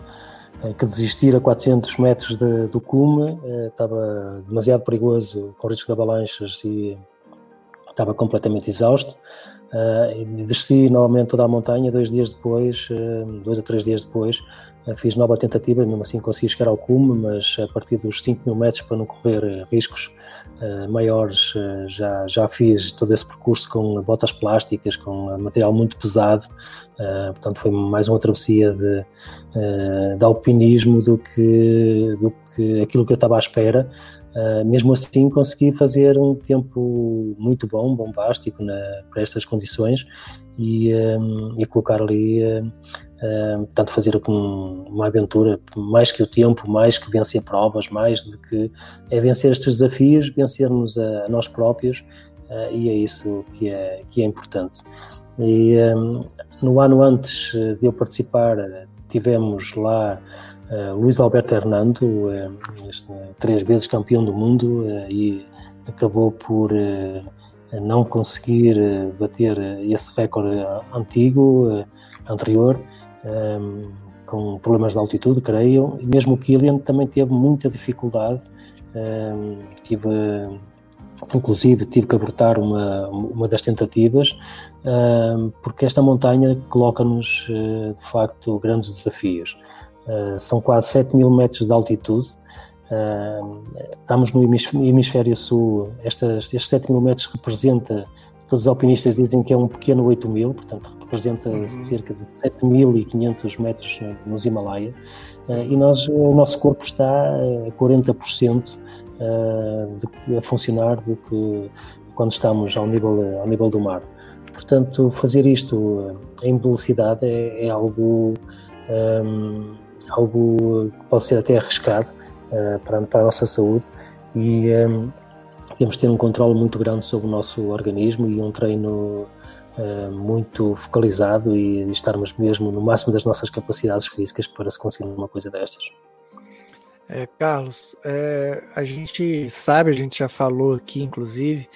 [SPEAKER 2] eh, que desistir a 400 metros de, do cume eh, estava demasiado perigoso, com risco de avalanches e estava completamente exausto. Uh, desci novamente toda a montanha, dois dias depois, uh, dois ou três dias depois, fiz nova tentativa, mesmo assim consegui chegar ao cume, mas a partir dos 5 mil metros, para não correr riscos maiores, já, já fiz todo esse percurso com botas plásticas, com material muito pesado, portanto foi mais uma travessia de, de alpinismo do que, do que aquilo que eu estava à espera, Uh, mesmo assim consegui fazer um tempo muito bom, bombástico na, para estas condições e, um, e colocar ali, uh, uh, portanto fazer uma aventura, mais que o tempo, mais que vencer provas, mais do que é vencer estes desafios, vencermos a, a nós próprios e é isso que é, que é importante. E um, no ano antes de eu participar tivemos lá Uh, Luís Alberto Hernando, uh, este, três vezes campeão do mundo uh, e acabou por não conseguir bater esse recorde antigo, anterior, um, com problemas de altitude, creio. Mesmo o Killian também teve muita dificuldade. Um, tive, inclusive, tive que abortar uma, uma das tentativas, um, porque esta montanha coloca-nos, de facto, grandes desafios. Uh, são quase 7 mil metros de altitude. Uh, estamos no hemisfério sul. Estas, estes 7 mil metros representa, todos os alpinistas dizem que é um pequeno 8 mil, portanto representa uhum. cerca de 7.500 metros nos Himalaia. Uh, e nós, o nosso corpo está a 40% de, a funcionar do que quando estamos ao nível, ao nível do mar. Portanto, fazer isto em velocidade é, é algo um, algo que pode ser até arriscado uh, para, para, a nossa saúde e um, ehm, temos de ter um controle muito grande sobre o nosso organismo e um treino uh, muito focalizado e, estarmos mesmo no máximo das nossas capacidades físicas para se conseguir uma coisa destas.
[SPEAKER 1] É, Carlos, é, a gente sabe, a gente já falou aqui, inclusive,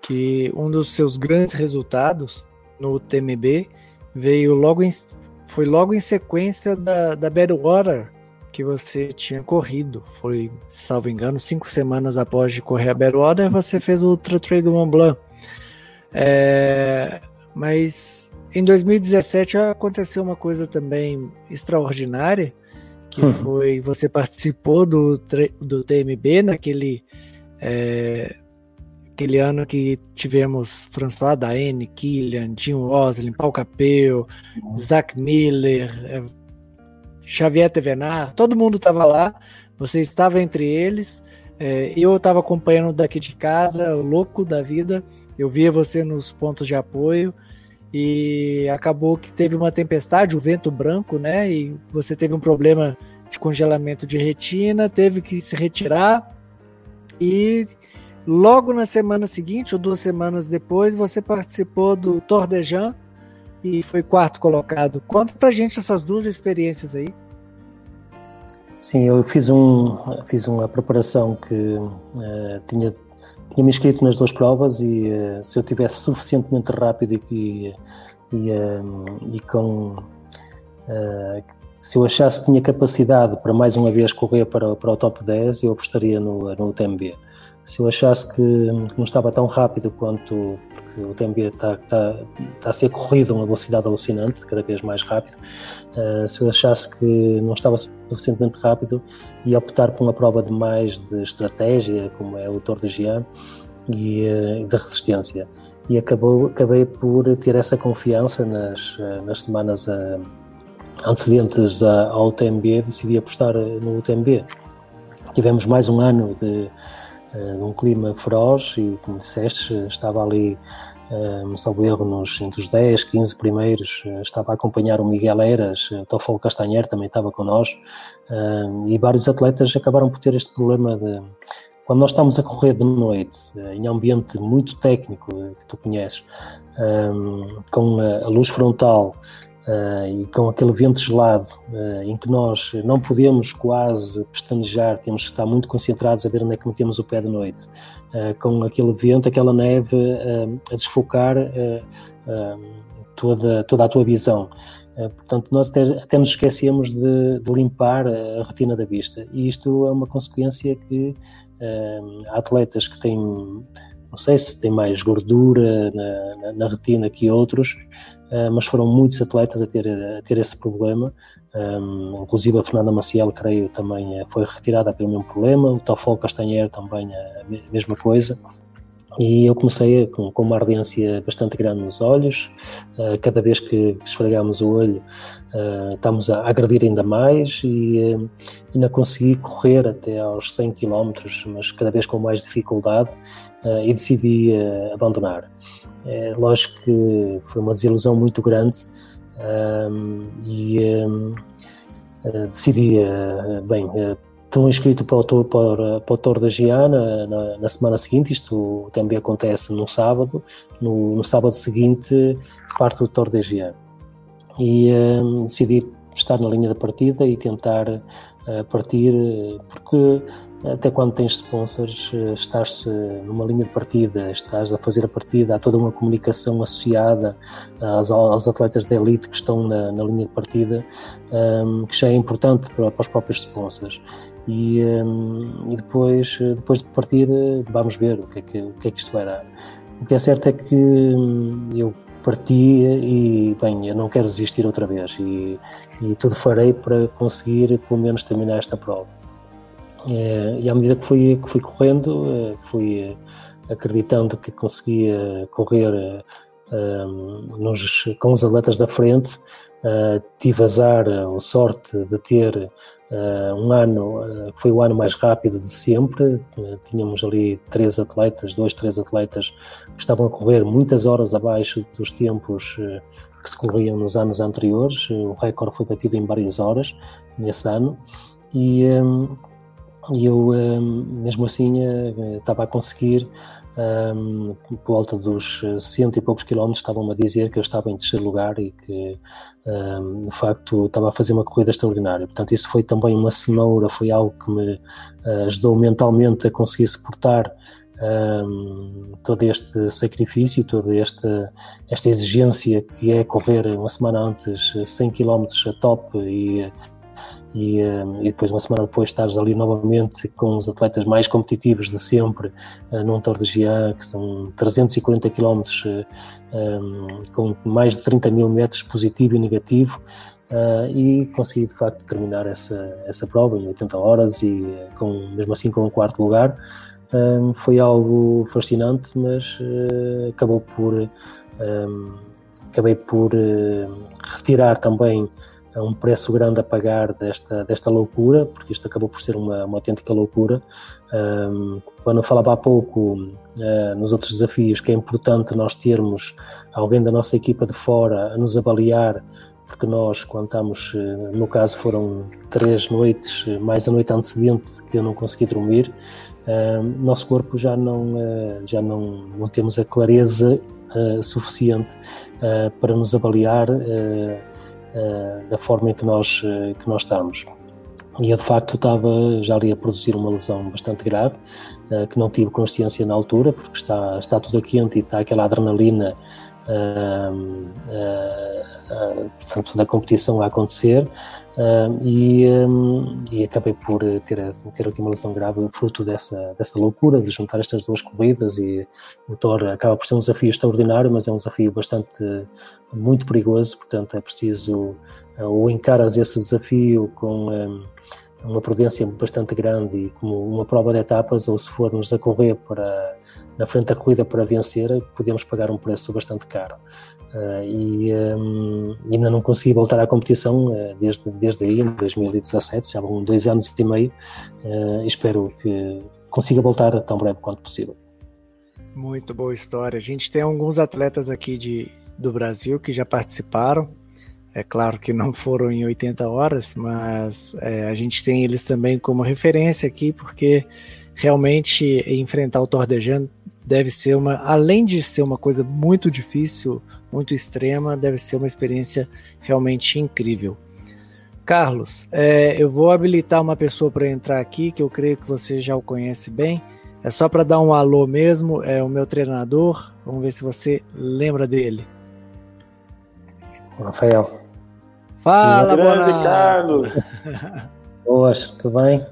[SPEAKER 1] que um dos seus grandes resultados no TMB veio logo em, foi logo em sequência da, da Badwater que você tinha corrido. Foi, salvo engano, cinco semanas após de correr a Badwater, você fez o Ultra Trail do Mont Blanc. É, mas em 2017 aconteceu uma coisa também extraordinária, que uhum. foi você participou do, do TMB naquele é, aquele ano que tivemos François Daene, Killian, Jim Oslin, Paul Capel, uhum. Zach Miller, é, Xavier Tevenar, todo mundo estava lá, você estava entre eles, é, eu estava acompanhando daqui de casa, louco da vida, eu via você nos pontos de apoio, e acabou que teve uma tempestade, o vento branco, né? E você teve um problema de congelamento de retina, teve que se retirar e logo na semana seguinte ou duas semanas depois você participou do Tour de Jean e foi quarto colocado. Conta pra gente essas duas experiências aí.
[SPEAKER 2] Sim, eu fiz, um, fiz uma preparação que uh, tinha tinha-me inscrito nas duas provas e uh, se eu tivesse suficientemente rápido e, e, uh, e com se eu achasse que tinha capacidade para mais uma vez correr para, para o top 10, eu apostaria no, no UTMB. Se eu achasse que não estava tão rápido quanto, porque o UTMB está, está, está a ser corrido a uma velocidade alucinante, cada vez mais rápido, uh, se eu achasse que não estava suficientemente rápido, ia optar por uma prova de mais de estratégia, como é o Tour de Gian, e uh, de resistência. E acabou, acabei por ter essa confiança nas, uh, nas semanas antecedentes ao UTMB, decidi apostar no UTMB. Tivemos mais um ano de, eh, de um clima feroz e, como disseste, estava ali, um, eh, salvo erro, nos, entre os 10, 15 primeiros, eh, estava a acompanhar o Miguel Eras, o Toffolo Castanheiro também estava connosco, e vários atletas acabaram por ter este problema de quando nós estamos a correr de noite, em ambiente muito técnico, que tu conheces, com a luz frontal, Uh, e com aquele vento gelado uh, em que nós não podemos quase pestanejar, temos que estar muito concentrados a ver onde é que metemos o pé de noite, uh, com aquele vento, aquela neve a desfocar toda, toda a tua visão. portanto, nós até, até nos esquecemos de, de, limpar a retina da vista, e isto é uma consequência que há atletas que têm, não sei se têm mais gordura na, na, na retina que outros, Uh, mas foram muitos atletas a ter, a ter esse problema, um, inclusive a Fernanda Maciel, creio, também uh, foi retirada pelo mesmo problema, o Toffol Castanheiro também a mesma coisa. E eu comecei com, com uma ardência bastante grande nos olhos, uh, cada vez que esfregamos o olho estamos a agredir ainda mais e ainda consegui correr até aos 100 km, mas cada vez com mais dificuldade e decidi abandonar. É, lógico que foi uma desilusão muito grande um, e um, uh, decidi, uh, bem, uh, estou inscrito para o, Tour, para, para o Tour da Giana na, na, semana seguinte, isto também acontece no sábado, no, no sábado seguinte parte o Tour da Giana. E um, decidi estar na linha da partida e tentar uh, partir, porque até quando tens sponsors, eh, estás numa linha de partida, estás a fazer a partida, há toda uma comunicação associada aos, aos atletas da elite que estão na, na linha de partida, um, ehm, que já é importante para, para os próprios sponsors. E, um, e, depois, depois de partir, vamos ver o que, é que, o que é que isto vai dar. O que é certo é que hum, eu parti e, bem, eu não quero desistir outra vez e, e tudo farei para conseguir, pelo menos, terminar esta prova. É, e à medida que fui, que fui correndo, é, fui acreditando que conseguia correr nos, com os atletas da frente. Tive azar ou sorte de ter um ano, foi o ano mais rápido de sempre. tínhamos ali três atletas, dois, três atletas que estavam a correr muitas horas abaixo dos tempos que se corriam nos anos anteriores. O recorde foi batido em várias horas nesse ano. E, um, e eu, hum, mesmo assim, eh, estava a conseguir, um, por volta dos cento e poucos quilómetros, estavam-me a dizer que eu estava em terceiro lugar e que, um, de facto, estava a fazer uma corrida extraordinária. Portanto, isso foi também uma cenoura, foi algo que me uh, ajudou mentalmente a conseguir suportar todo este sacrifício, toda esta, esta exigência que é correr uma semana antes 100 km a top e e, e, depois uma semana depois estares ali novamente com os atletas mais competitivos de sempre num Tour de Jean, que são 340 km com mais de 30 mil metros positivo e negativo Uh, e consegui de facto terminar essa, essa prova em 80 horas e com, mesmo assim com um quarto lugar. Um, foi algo fascinante, mas uh, acabou por um, acabei por retirar também um preço grande a pagar desta, desta loucura, porque isto acabou por ser uma, uma autêntica loucura. Um, quando eu falava há pouco nos outros desafios que é importante nós termos alguém da nossa equipa de fora a nos avaliar porque nós, quando estamos, eh, no caso foram três noites, eh, mais a noite antecedente que eu não consegui dormir, uh, nosso corpo já não, uh, já não, não temos a clareza uh, suficiente para nos avaliar da forma em que nós, que nós estamos. E eu de facto estava já ali a produzir uma lesão bastante grave, que não tive consciência na altura, porque está, está tudo quente e está aquela adrenalina portanto, da competição a acontecer e, um, e, acabei por ter, ter aqui uma lesão grave fruto dessa, dessa loucura de juntar estas duas corridas e o Thor acaba por ser um desafio extraordinário, mas é um desafio bastante, muito perigoso, portanto é preciso ou encaras esse desafio com um, uma prudência bastante grande e como uma prova de etapas, ou se formos a correr para na frente da corrida para vencer, podemos pagar um preço bastante caro. Uh, e um, ainda não consegui voltar à competição uh, desde, desde aí, em 2017, já vão dois anos e meio. Uh, espero que consiga voltar tão breve quanto possível.
[SPEAKER 1] Muito boa história. A gente tem alguns atletas aqui de, do Brasil que já participaram. É claro que não foram em 80 horas, mas é, a gente tem eles também como referência aqui, porque realmente enfrentar o Tordejan deve ser uma, além de ser uma coisa muito difícil, muito extrema, deve ser uma experiência realmente incrível. Carlos, é, eu vou habilitar uma pessoa para entrar aqui, que eu creio que você já o conhece bem. É só para dar um alô mesmo, é o meu treinador. Vamos ver se você lembra dele.
[SPEAKER 2] Rafael.
[SPEAKER 1] Fala,
[SPEAKER 3] Grande Carlos. *laughs*
[SPEAKER 2] Boas, tudo bem?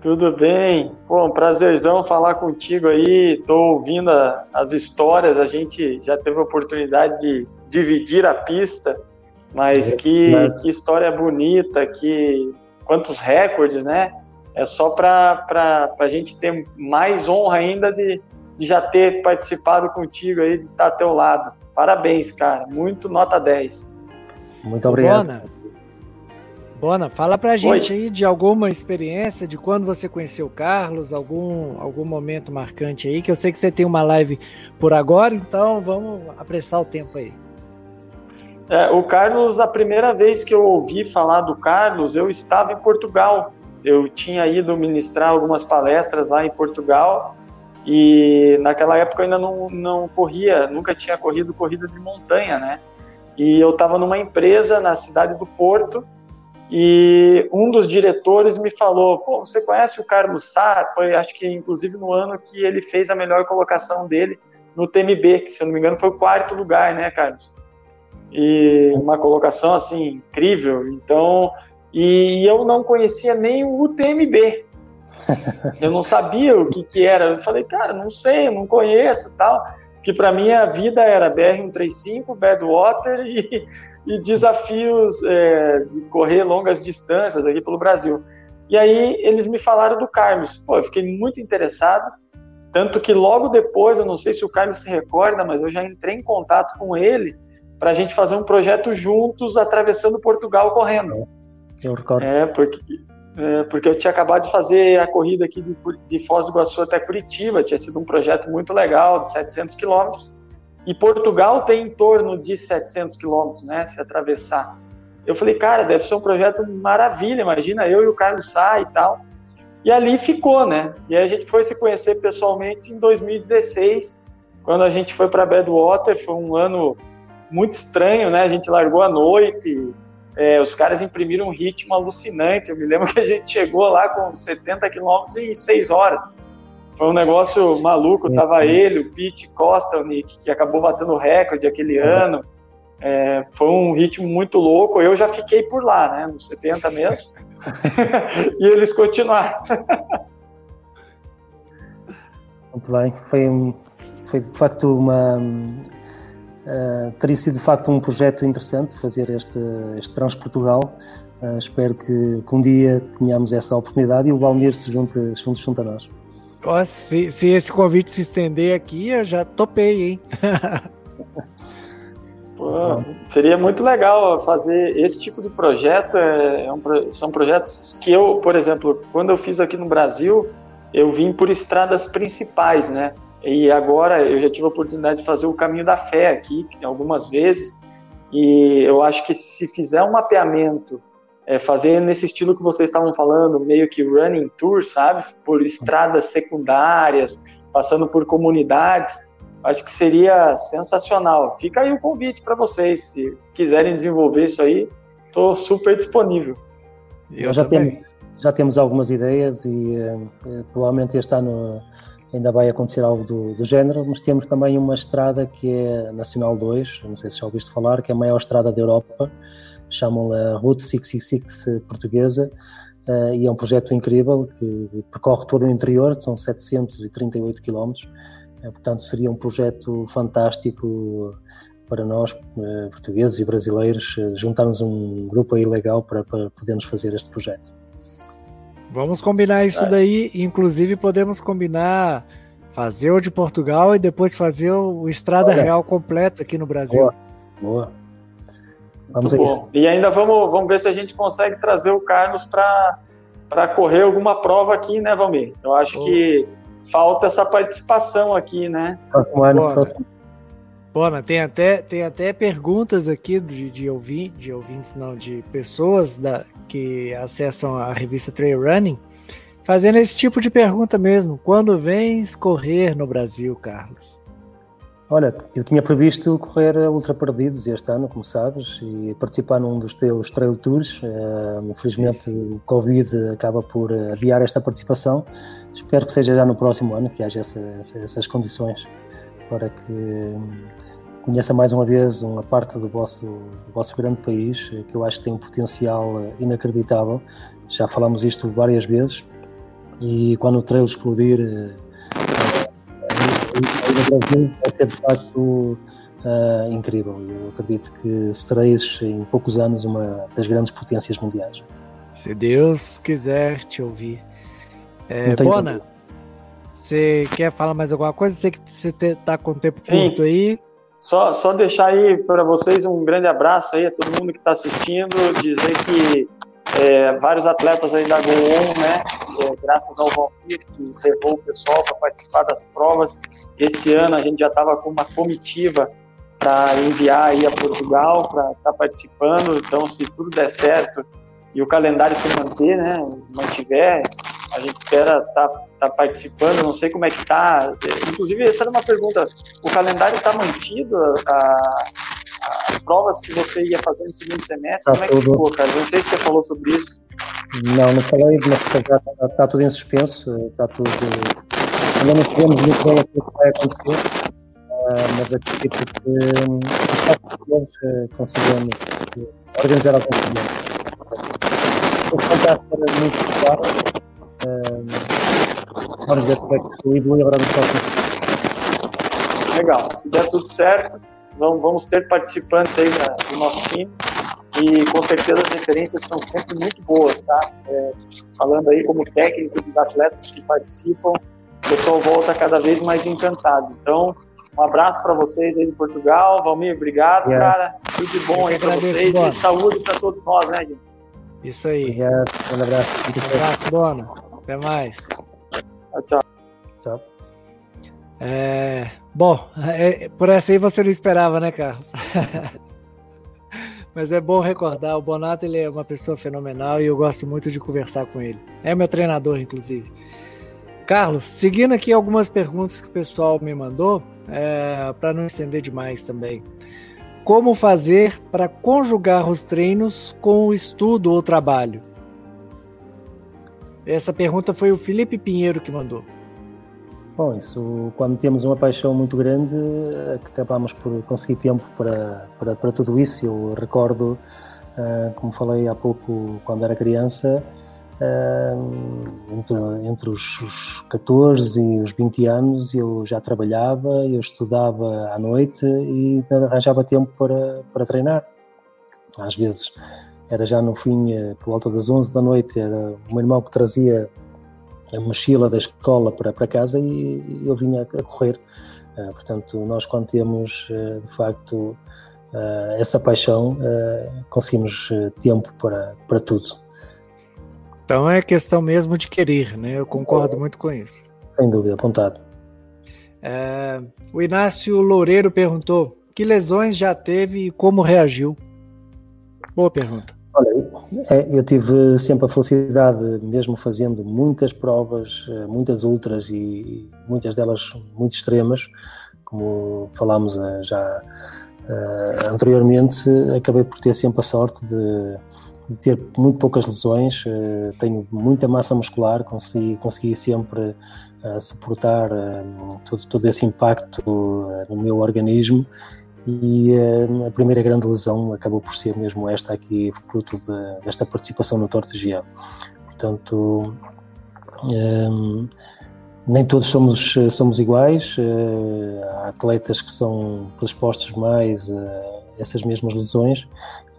[SPEAKER 3] Tudo bem? Pô, um prazerzão falar contigo aí. Tô ouvindo a, as histórias. A gente já teve a oportunidade de dividir a pista, mas é, que, né? que história bonita, que quantos recordes, né? É só para a gente ter mais honra ainda de, de já ter participado contigo aí, de estar ao teu lado. Parabéns, cara. Muito nota 10.
[SPEAKER 2] Muito obrigado.
[SPEAKER 1] Bona, fala pra gente Oi. aí de alguma experiência, de quando você conheceu o Carlos, algum, algum momento marcante aí, que eu sei que você tem uma live por agora, então vamos apressar o tempo aí.
[SPEAKER 3] É, o Carlos, a primeira vez que eu ouvi falar do Carlos, eu estava em Portugal. Eu tinha ido ministrar algumas palestras lá em Portugal e naquela época eu ainda não, não corria, nunca tinha corrido corrida de montanha, né? E eu estava numa empresa na cidade do Porto e um dos diretores me falou: Pô, você conhece o Carlos Sá? Foi, acho que, inclusive, no ano que ele fez a melhor colocação dele no TMB, que, se eu não me engano, foi o quarto lugar, né, Carlos? E uma colocação, assim, incrível. Então, e eu não conhecia nem o UTMB. *laughs* Eu não sabia o que, que era. Eu falei, cara, não sei, não conheço tal. Porque para mim a vida era BR-135, Badwater e e desafios é, de correr longas distâncias aqui pelo Brasil. E aí eles me falaram do Carlos. Pô, eu fiquei muito interessado, tanto que logo depois, eu não sei se o Carlos se recorda, mas eu já entrei em contato com ele para a gente fazer um projeto juntos atravessando Portugal correndo.
[SPEAKER 2] Eu recordo.
[SPEAKER 3] É, porque, é, porque eu tinha acabado de fazer a corrida aqui de, de Foz do Iguaçu até Curitiba, tinha sido um projeto muito legal, de 700 quilômetros. E Portugal tem em torno de 700 quilômetros, né, se atravessar. Eu falei, cara, deve ser um projeto maravilha, imagina eu e o Carlos Sá e tal. E ali ficou, né? E a gente foi se conhecer pessoalmente em 2016, quando a gente foi para Badwater, foi um ano muito estranho, né? A gente largou à noite, é, os caras imprimiram um ritmo alucinante. Eu me lembro *laughs* que a gente chegou lá com 70 quilômetros em 6 horas. Foi um negócio maluco. Tava ele, o Pete Costa, o Nick, que acabou batendo o recorde aquele ano. É, foi um ritmo muito louco. Eu já fiquei por lá, né? Nos 70 mesmo. *laughs* *laughs* e eles continuaram.
[SPEAKER 2] muito bem. Foi, foi de facto uma. Uh, teria sido de facto um projeto interessante fazer este, este Transportugal. Uh, espero que, que, um dia tenhamos essa oportunidade e o Valmir se junte, se junte, junto a nós.
[SPEAKER 1] Se, se esse convite se estender aqui, eu já topei, hein? *laughs*
[SPEAKER 3] Pô, seria muito legal fazer esse tipo de projeto. É, é um, são projetos que eu, por exemplo, quando eu fiz aqui no Brasil, eu vim por estradas principais, né? E agora eu já tive a oportunidade de fazer o caminho da fé aqui algumas vezes. E eu acho que se fizer um mapeamento, é, fazer nesse estilo que vocês estavam falando, meio que running tour, sabe? Por estradas secundárias, passando por comunidades, acho que seria sensacional. Fica aí o convite para vocês, se quiserem desenvolver isso aí, estou super disponível.
[SPEAKER 2] Eu já, temos, já temos algumas ideias e uh, provavelmente este ano ainda vai acontecer algo do, do, género, mas temos também uma estrada que é Nacional 2, não sei se já ouviste falar, que é a maior estrada da Europa, chamam-la Route 666 portuguesa, uh, e é um projeto incrível que percorre todo o interior, são 738 quilómetros, uh, portanto seria um projeto fantástico para nós, uh, portugueses e brasileiros, juntarmos um grupo aí legal para, para podermos fazer este projeto.
[SPEAKER 1] Vamos combinar isso daí, inclusive podemos combinar fazer o de Portugal e depois fazer o Estrada Olha. Real completo aqui no Brasil.
[SPEAKER 2] Boa, boa.
[SPEAKER 3] Vamos bom. E ainda vamos, vamos ver se a gente consegue trazer o Carlos para correr alguma prova aqui, né, Valmir? Eu acho que falta essa participação aqui, né?
[SPEAKER 1] Próximo ano, próximo. Bona, tem até, tem até perguntas aqui de, de, ouvir, de ouvintes, não, de pessoas da, que acessam a revista Trail Running, fazendo esse tipo de pergunta mesmo. Quando vens correr no Brasil, Carlos?
[SPEAKER 2] Olha, eu tinha previsto correr Ultra Perdidos este ano, como sabes, e participar num dos teus trail tours. Uh, infelizmente o Covid acaba por adiar esta participação. Espero que seja já no próximo ano, que haja essa, essa, essas condições para que hum, conheça mais uma vez uma parte do vosso, do vosso grande país, que eu acho que tem um potencial eh, inacreditável. Já falamos isto várias vezes e quando o trail explodir aí no Brasil vai ser de facto uh, incrível. Eu acredito que sereis em poucos anos uma das grandes potências mundiais.
[SPEAKER 1] Se Deus quiser te ouvir. É, Bona, você quer falar mais alguma coisa? Sei que você está com tempo Sim. curto aí.
[SPEAKER 3] Só, só deixar aí para vocês um grande abraço aí a todo mundo que está assistindo, dizer que é, vários atletas aí da Go né, é, graças ao Valmir, que levou o pessoal para participar das provas, esse ano a gente já estava com uma comitiva para enviar aí a Portugal para estar tá participando. Então, se tudo der certo e o calendário se manter, né, mantiver, a gente espera estar tá, tá participando. Não sei como é que está. Inclusive, essa era uma pergunta. O calendário está mantido? A, as provas que você ia fazer no segundo semestre, tá como é que tudo. ficou, cara? Não sei se você falou sobre isso.
[SPEAKER 2] Não, não falei, mas está tá, tá tudo em suspenso, está tudo ainda não sabemos muito bem aquilo que vai acontecer, uh, mas acredito que um, os uh, conseguimos uh, organizar algum problema. O fantástico era muito claro. Uh, vamos ver como é que evolui agora nos próximos
[SPEAKER 3] Legal, se der tudo certo, vamos, vamos ter participantes aí da, do nosso time e com certeza as referências são sempre muito boas, tá? É, falando aí como técnico dos atletas que participam, o pessoal volta cada vez mais encantado. Então, um abraço para vocês aí de Portugal. Valmir, obrigado, yeah. cara. Tudo de bom aí para vocês e saúde para todos nós, né, gente?
[SPEAKER 1] Isso aí. Obrigado. Um abraço. Um abraço, Bona. Até mais.
[SPEAKER 3] Tchau, tchau. Tchau.
[SPEAKER 1] É, bom, é, por essa aí você não esperava, né, Carlos? *laughs* Mas é bom recordar, o Bonato ele é uma pessoa fenomenal e eu gosto muito de conversar com ele. É meu treinador, inclusive. Carlos, seguindo aqui algumas perguntas que o pessoal me mandou, é, para não estender demais também. Como fazer para conjugar os treinos com o estudo ou trabalho? Essa pergunta foi o Felipe Pinheiro que mandou.
[SPEAKER 2] Bom, isso, quando temos uma paixão muito grande, acabamos por conseguir tempo para, para, para tudo isso. Eu recordo, uh, como falei há pouco, quando era criança, entre, entre os, os 14 e os 20 anos, eu já trabalhava, eu estudava à noite e arranjava tempo para, para treinar. Às vezes era já no fim, eh, por volta das 11 da noite, era o meu irmão que trazia a mochila da escola para, para casa e eu vinha a correr. Uh, portanto, nós quando temos uh, de facto uh, essa paixão, conseguimos tempo para, para tudo.
[SPEAKER 1] Então é questão mesmo de querer, né? Eu concordo muito com isso.
[SPEAKER 2] Sem dúvida, apontado.
[SPEAKER 1] o Inácio Loureiro perguntou: que lesões já teve e como reagiu? Boa pergunta.
[SPEAKER 2] Olha, é, eu tive sempre a felicidade, mesmo fazendo muitas provas, eh, muitas ultras e muitas delas muito extremas, como falámos eh, já uh, anteriormente, acabei por ter sempre a sorte de, de ter muito poucas lesões, uh, tenho muita massa muscular, consegui, consegui sempre uh, suportar todo, todo esse impacto no meu organismo e a primeira grande lesão acabou por ser mesmo esta aqui, fruto de, desta participação no Torte de Portanto, eh, nem todos somos, somos iguais, há atletas que são predispostos mais a essas mesmas lesões.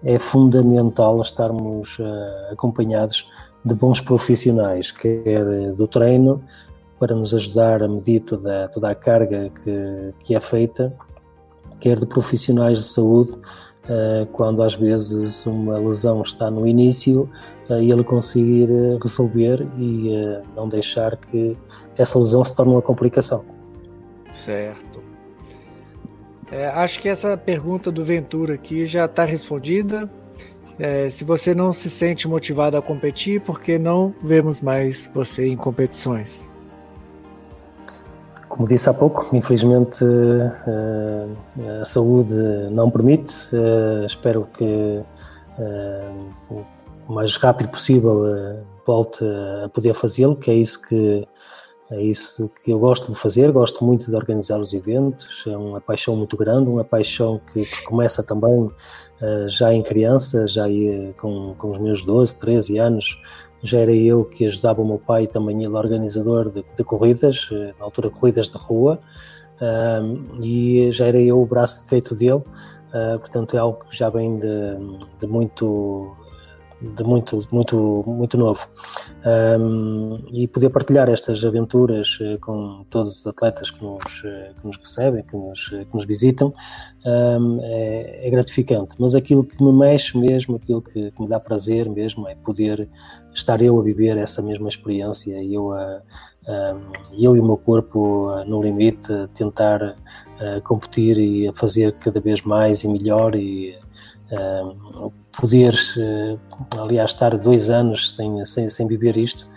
[SPEAKER 2] É fundamental estarmos uh, acompanhados de bons profissionais, quer do treino, para nos ajudar a medir toda, toda a carga que, que é feita quer de profissionais de saúde, eh, quando às vezes uma lesão está no início eh, e ele conseguir resolver e não deixar que essa lesão se torne uma complicação.
[SPEAKER 1] Certo. É, acho que essa pergunta do Ventura aqui já está respondida. É, se você não se sente motivado a competir, por que não vemos mais você em competições?
[SPEAKER 2] Como disse há pouco, infelizmente eh, a saúde não permite. Eh, espero que eh, o mais rápido possível volte a poder fazê-lo, que é isso que é isso que eu gosto de fazer, gosto muito de organizar os eventos, é uma paixão muito grande, uma paixão que, que começa também uh, já em criança, já com, com os meus 12, 13 anos, já era eu que ajudava o meu pai também, ele organizador de, de corridas, eh, na altura corridas de rua, um, e já era eu o braço feito dele, uh, portanto é algo que já vem de, de muito de muito, muito, muito novo. Um, e poder partilhar estas aventuras uh, com todos os atletas que nos, uh, que nos recebem, que nos, uh, que nos visitam, um, é, é, gratificante. Mas aquilo que me mexe mesmo, aquilo que, que, me dá prazer mesmo, é poder estar eu a viver essa mesma experiência e eu, a, eu e o meu corpo no limite, tentar competir e a fazer cada vez mais e melhor e poder, eh, aliás, estar dois anos sem, sem, sem viver isto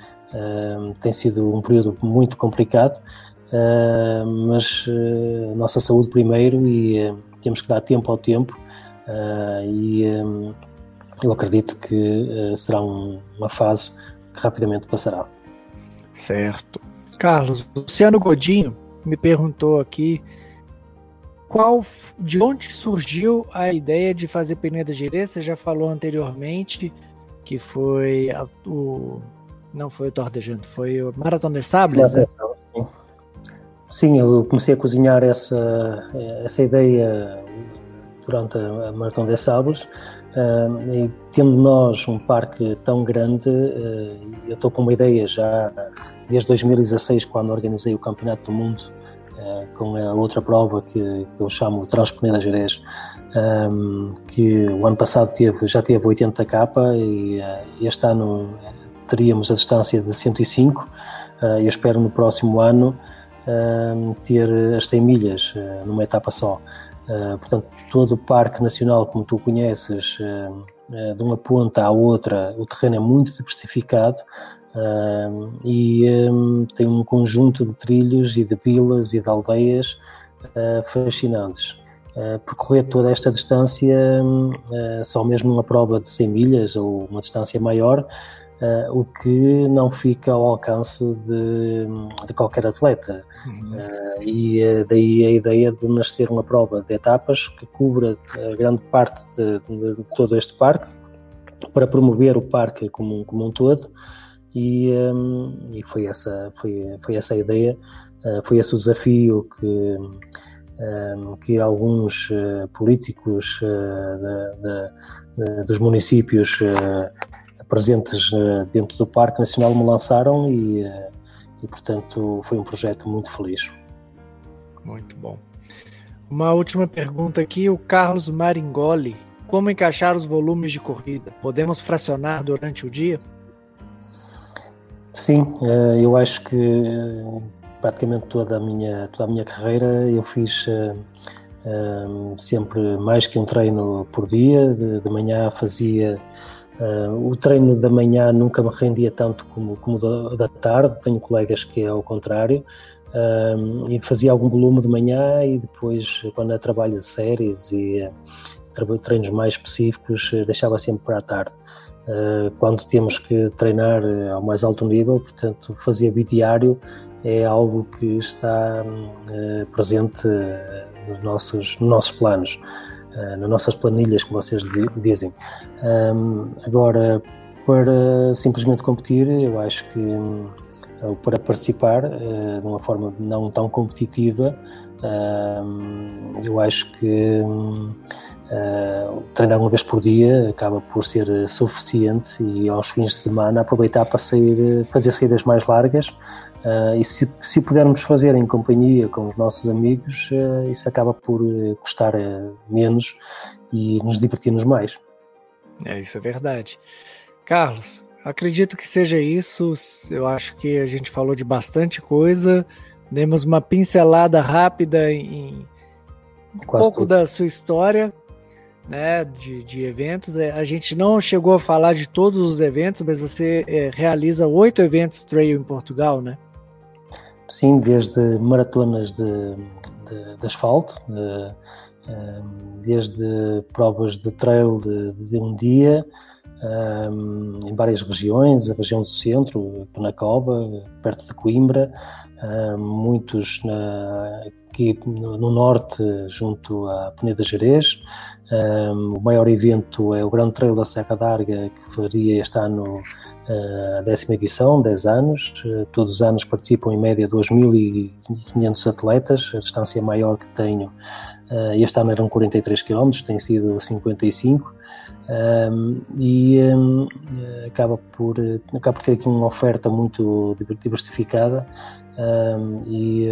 [SPEAKER 2] tem sido um período muito complicado, mas eh, a nossa saúde primeiro e temos que dar tempo ao tempo e eu acredito que será uma fase que rapidamente passará.
[SPEAKER 1] Certo. Carlos, Luciano Godinho me perguntou aqui qual, de onde surgiu a ideia de fazer Peneda Gerê? Você já falou anteriormente que foi a, o não foi o Tordejanto, foi o Maratona de Sables, né?
[SPEAKER 2] Sim, eu comecei a cozinhar essa, essa ideia durante a Maratona de Sables uh, e tendo nós um parque tão grande, uh, eu estou com uma ideia já desde 2016, quando organizei o Campeonato do Mundo eh, com a outra prova que, que eu chamo Transponeda Jerez, um, ehm, que o ano passado teve, já teve 80 capa e uh, este ano teríamos a distância de 105 uh, eu espero no próximo ano uh, ter as 100 milhas numa etapa só. portanto, todo o Parque Nacional, como tu conheces, de uma ponta à outra, o terreno é muito diversificado, Uh, e um, tem um conjunto de trilhos e de vilas e de aldeias uh, fascinantes. Uh, percorrer toda esta distância, hum, só mesmo uma prova de 100 milhas ou uma distância maior, o que não fica ao alcance de, de qualquer atleta. Uhum. Uh, e daí a ideia de nascer uma prova de etapas que cubra grande parte de, de, de, todo este parque, para promover o parque como, como um todo. E, um, e foi, essa, foi, foi essa a ideia, foi esse o desafio que que alguns políticos dos municípios presentes uh, dentro do Parque Nacional me lançaram e, uh, e, portanto, foi um projeto muito feliz.
[SPEAKER 1] Muito bom. Uma última pergunta aqui, o Carlos Maringoli. Como encaixar os volumes de corrida? Podemos fracionar durante o dia?
[SPEAKER 2] Sim, eh, eu acho que praticamente toda a minha, toda a minha carreira eu fiz sempre mais que um treino por dia. De, de manhã fazia o treino da manhã nunca me rendia tanto como, como da, tarde, tenho colegas que é ao contrário, e fazia algum volume de manhã e depois, quando é trabalho de séries e treinos mais específicos, deixava sempre para a tarde. Quando temos que treinar ao mais alto nível, portanto, fazia bidiário é algo que está presente nos nossos, nos nossos planos. Eh, nas nossas planilhas, como vocês dizem. Agora, para simplesmente competir, eu acho que para participar de uma forma não tão competitiva, eu acho que uh, treinar uma vez por dia acaba por ser suficiente e aos fins de semana aproveitar para sair, fazer saídas mais largas Uh, e se, se pudermos fazer em companhia com os nossos amigos, uh, isso acaba por uh, custar menos e nos divertirmos mais.
[SPEAKER 1] É, isso é verdade. Carlos, acredito que seja isso. Eu acho que a gente falou de bastante coisa. Demos uma pincelada rápida em um pouco tudo. da sua história, né, de, de, eventos. É, a gente não chegou a falar de todos os eventos, mas você é, realiza oito eventos trail em Portugal, né?
[SPEAKER 2] Sim, desde maratonas de, de, de asfalto, de, ehm, desde provas de trail de um dia, um, em várias regiões, a região do centro, Penacova, perto de Coimbra, um, muitos na, aqui no, no, norte, junto à Peneda Jerez. Um, o maior evento é o Grande Trail da Serra d'Arga, que faria este ano a décima edição, 10 anos. Eh, todos os anos participam em média 2.500 atletas, a distância maior que tenho. Eh, este ano eram 43 km, tem sido 55 e acaba por, acaba por ter aqui uma oferta muito diversificada. E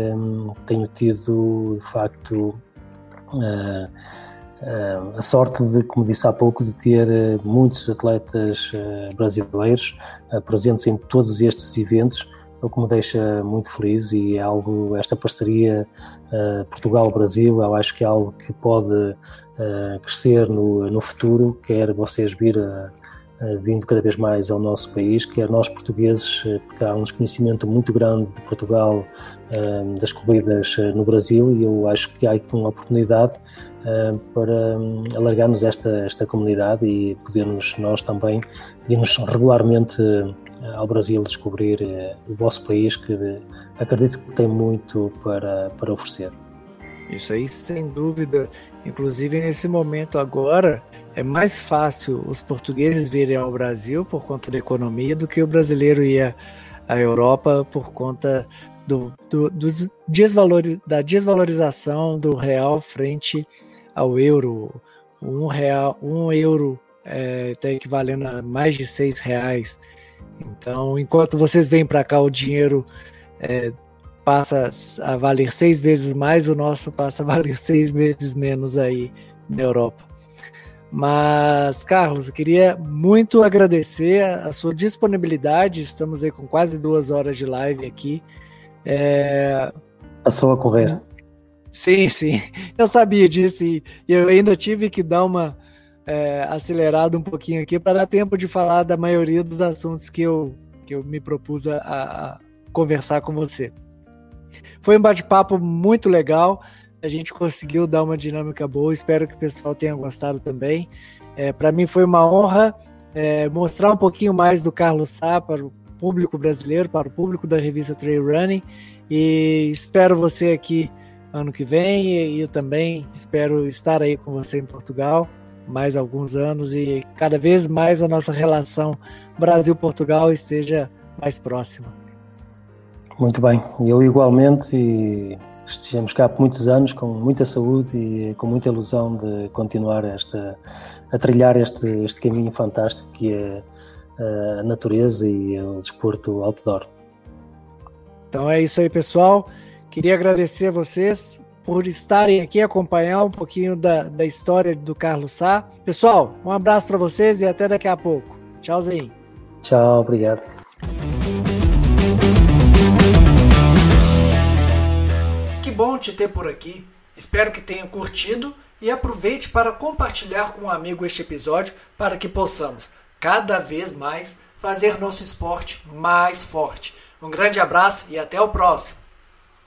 [SPEAKER 2] tenho tido, de facto, eh, a sorte de, como disse há pouco, de ter eh, muitos atletas eh, brasileiros presentes em todos estes eventos, o que me deixa muito feliz e é algo, esta parceria Portugal-Brasil, eu acho que é algo que pode crescer no, no futuro, quer vocês vir a, vindo cada vez mais ao nosso país, quer nós portugueses, porque há um desconhecimento muito grande de Portugal, das corridas no Brasil, e eu acho que há aqui uma oportunidade uh, para um, alargarmos esta, esta comunidade e podermos nós também irmos regularmente uh, ao Brasil descobrir uh, o vosso país, que acredito que tem muito para, para oferecer.
[SPEAKER 1] Isso aí, sem dúvida. Inclusive, nesse momento agora, é mais fácil os portugueses virem ao Brasil por conta da economia do que o brasileiro ir à Europa por conta do, do, desvalor, da desvalorização do real frente ao euro. Um, real, um euro está é, tá equivalendo a mais de seis reais. Então, enquanto vocês vêm para cá, o dinheiro é, passa a valer seis vezes mais, o nosso passa a valer *laughs* seis vezes menos aí na Europa. Mas, Carlos, eu queria muito agradecer a sua disponibilidade. Estamos aí com quase duas horas de live aqui. É...
[SPEAKER 2] Passou a correr.
[SPEAKER 1] Sim, sim. Eu sabia disso e eu ainda tive que dar uma é, acelerada um pouquinho aqui para dar tempo de falar da maioria dos assuntos que eu, que eu me propus a, a conversar com você. Foi um bate-papo muito legal. A gente conseguiu dar uma dinâmica boa. Espero que o pessoal tenha gostado também. É, para mim foi uma honra é, mostrar um pouquinho mais do Carlos Sá para o público brasileiro, para o público da revista Trail Running. E espero você aqui ano que vem e eu também espero estar aí com você em Portugal mais alguns anos e cada vez mais a nossa relação Brasil-Portugal esteja mais próxima.
[SPEAKER 2] Muito bem, eu igualmente e estejamos cá por muitos anos com muita saúde e com muita ilusão de continuar esta, a trilhar este, este caminho fantástico que é a natureza e o desporto outdoor.
[SPEAKER 1] Então é isso aí, pessoal. Queria agradecer a vocês por estarem aqui acompanhar um pouquinho da, da história do Carlos Sá. Pessoal, um abraço para vocês e até daqui a pouco. Tchauzinho.
[SPEAKER 2] Tchau, obrigado.
[SPEAKER 1] Bom te ter por aqui. Espero que tenha curtido e aproveite para compartilhar com um amigo este episódio para que possamos cada vez mais fazer nosso esporte mais forte. Um grande abraço e até o próximo!